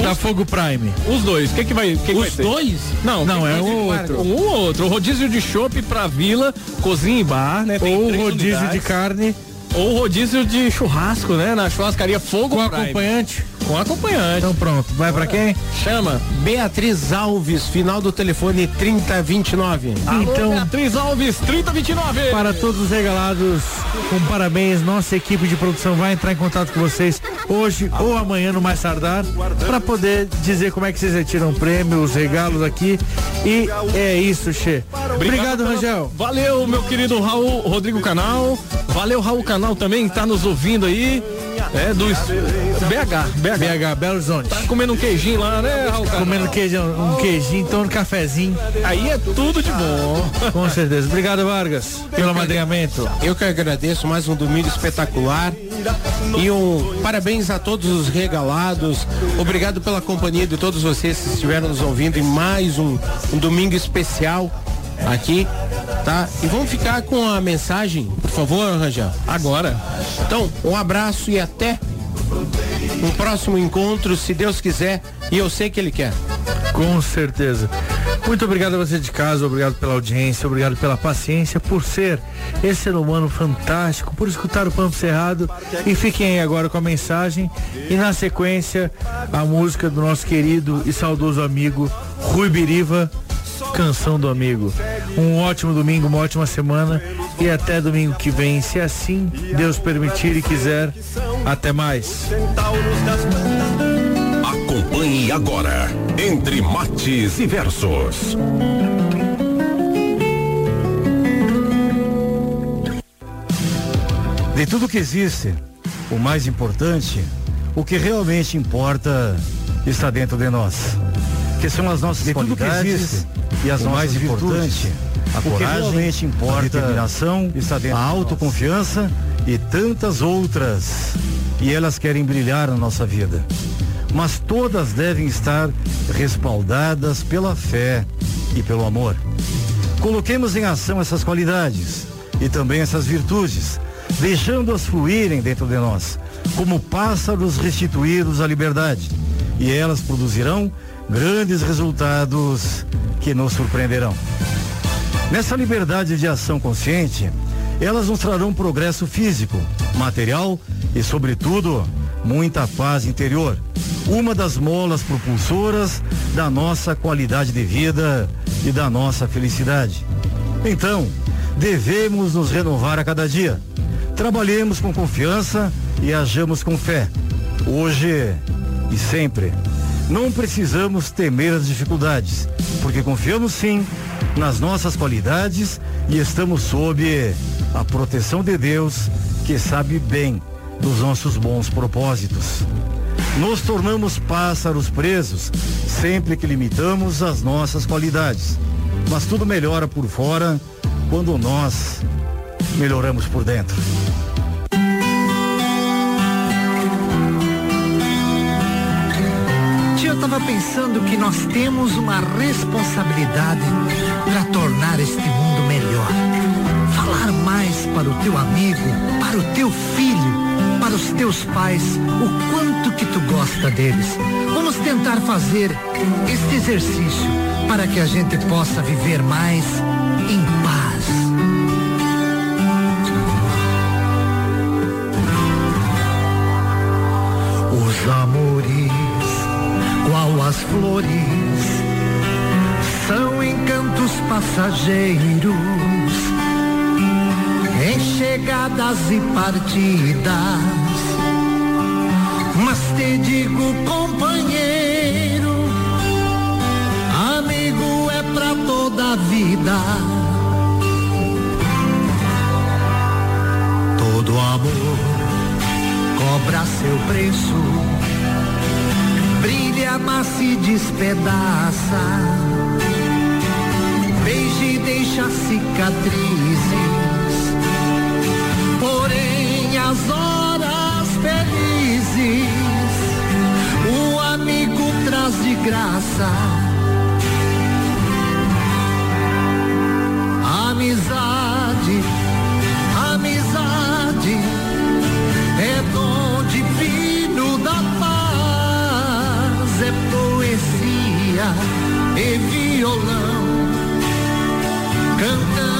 [SPEAKER 5] da Fogo Prime?
[SPEAKER 6] Os dois. O que que vai, que que vai
[SPEAKER 7] Os
[SPEAKER 6] ter?
[SPEAKER 7] dois?
[SPEAKER 6] Não,
[SPEAKER 5] Não, é um outro.
[SPEAKER 6] Um ou outro. O rodízio de chopp pra vila, cozinha e bar, né? Tem
[SPEAKER 5] Ou rodízio
[SPEAKER 6] unidades.
[SPEAKER 5] de carne
[SPEAKER 6] Ou rodízio de churrasco, né? Na churrascaria Fogo
[SPEAKER 5] com
[SPEAKER 6] Prime.
[SPEAKER 5] acompanhante?
[SPEAKER 6] Com acompanhante.
[SPEAKER 5] Então pronto, vai pra quem?
[SPEAKER 6] Chama.
[SPEAKER 7] Beatriz Alves, final do telefone 3029.
[SPEAKER 6] Alô,
[SPEAKER 5] Então-
[SPEAKER 6] Beatriz Alves, 3029.
[SPEAKER 5] Para todos os regalados, com parabéns, nossa equipe de produção vai entrar em contato com vocês hoje ou amanhã no mais tardar, para poder dizer como é que vocês retiram o prêmio, os regalos aqui. E é isso, Che. Obrigado, Rangel.
[SPEAKER 6] Valeu, meu querido Raul Rodrigo Canal. Valeu, Raul Canal também, que tá nos ouvindo aí. É, do BH, BH.
[SPEAKER 5] BH, Belo Horizonte.
[SPEAKER 6] Tá comendo um queijinho lá, né, Raul Canal?
[SPEAKER 5] Comendo queijão, um queijinho, tomando um cafezinho.
[SPEAKER 6] Aí é tudo de bom.
[SPEAKER 5] Com certeza. Obrigado, Vargas, pelo amadrinhamento.
[SPEAKER 7] Eu que agradeço mais um domingo espetacular. E um parabéns a todos os regalados. Obrigado pela companhia de todos vocês que estiveram nos ouvindo em mais um, um domingo especial aqui, tá? E vamos ficar com a mensagem, por favor, Rangel.
[SPEAKER 6] Agora.
[SPEAKER 7] Então, um abraço e até um próximo encontro, se Deus quiser, e eu sei que Ele quer.
[SPEAKER 5] Com certeza. Muito obrigado a você de casa, obrigado pela audiência, obrigado pela paciência, por ser esse ser humano fantástico, por escutar o Pampo Cerrado. E fiquem aí agora com a mensagem e na sequência a música do nosso querido e saudoso amigo Rui Biriva, Canção do Amigo. Um ótimo domingo, uma ótima semana e até domingo que vem, se assim Deus permitir e quiser. Até mais.
[SPEAKER 1] Acompanhe agora Entre Mates e Versos.
[SPEAKER 2] De tudo que existe, o mais importante, o que realmente importa, está dentro de nós. Que são as nossas qualidades e as
[SPEAKER 11] o
[SPEAKER 2] nossas
[SPEAKER 11] mais
[SPEAKER 2] virtudes.
[SPEAKER 11] importante,
[SPEAKER 2] A
[SPEAKER 11] o que
[SPEAKER 2] coragem,
[SPEAKER 11] realmente importa,
[SPEAKER 2] a determinação, a
[SPEAKER 11] de
[SPEAKER 2] autoconfiança e tantas outras. E elas querem brilhar na nossa vida. Mas todas devem estar respaldadas pela fé e pelo amor. Coloquemos em ação essas qualidades e também essas virtudes, deixando-as fluírem dentro de nós, como pássaros restituídos à liberdade. E elas produzirão grandes resultados que nos surpreenderão. Nessa liberdade de ação consciente, elas nos trarão progresso físico, material e, sobretudo, muita paz interior. Uma das molas propulsoras da nossa qualidade de vida e da nossa felicidade. Então, devemos nos renovar a cada dia. Trabalhemos com confiança e hajamos com fé. Hoje e sempre. Não precisamos temer as dificuldades, porque confiamos sim nas nossas qualidades e estamos sob a proteção de Deus, que sabe bem dos nossos bons propósitos. Nos tornamos pássaros presos sempre que limitamos as nossas qualidades. Mas tudo melhora por fora quando nós melhoramos por dentro.
[SPEAKER 17] Tia, eu tava pensando que nós temos uma responsabilidade para tornar este mundo melhor. Falar mais para o teu amigo, para o teu filho, para os teus pais, o quanto que tu gosta deles. Vamos tentar fazer este exercício para que a gente possa viver mais em as flores, são encantos passageiros, em chegadas e partidas. Mas te digo, companheiro, amigo é pra toda a vida. Todo amor cobra seu preço, brilha, mas se despedaça, beije e deixa cicatrizes, porém as horas felizes, o amigo traz de graça. Amizade e violão cantando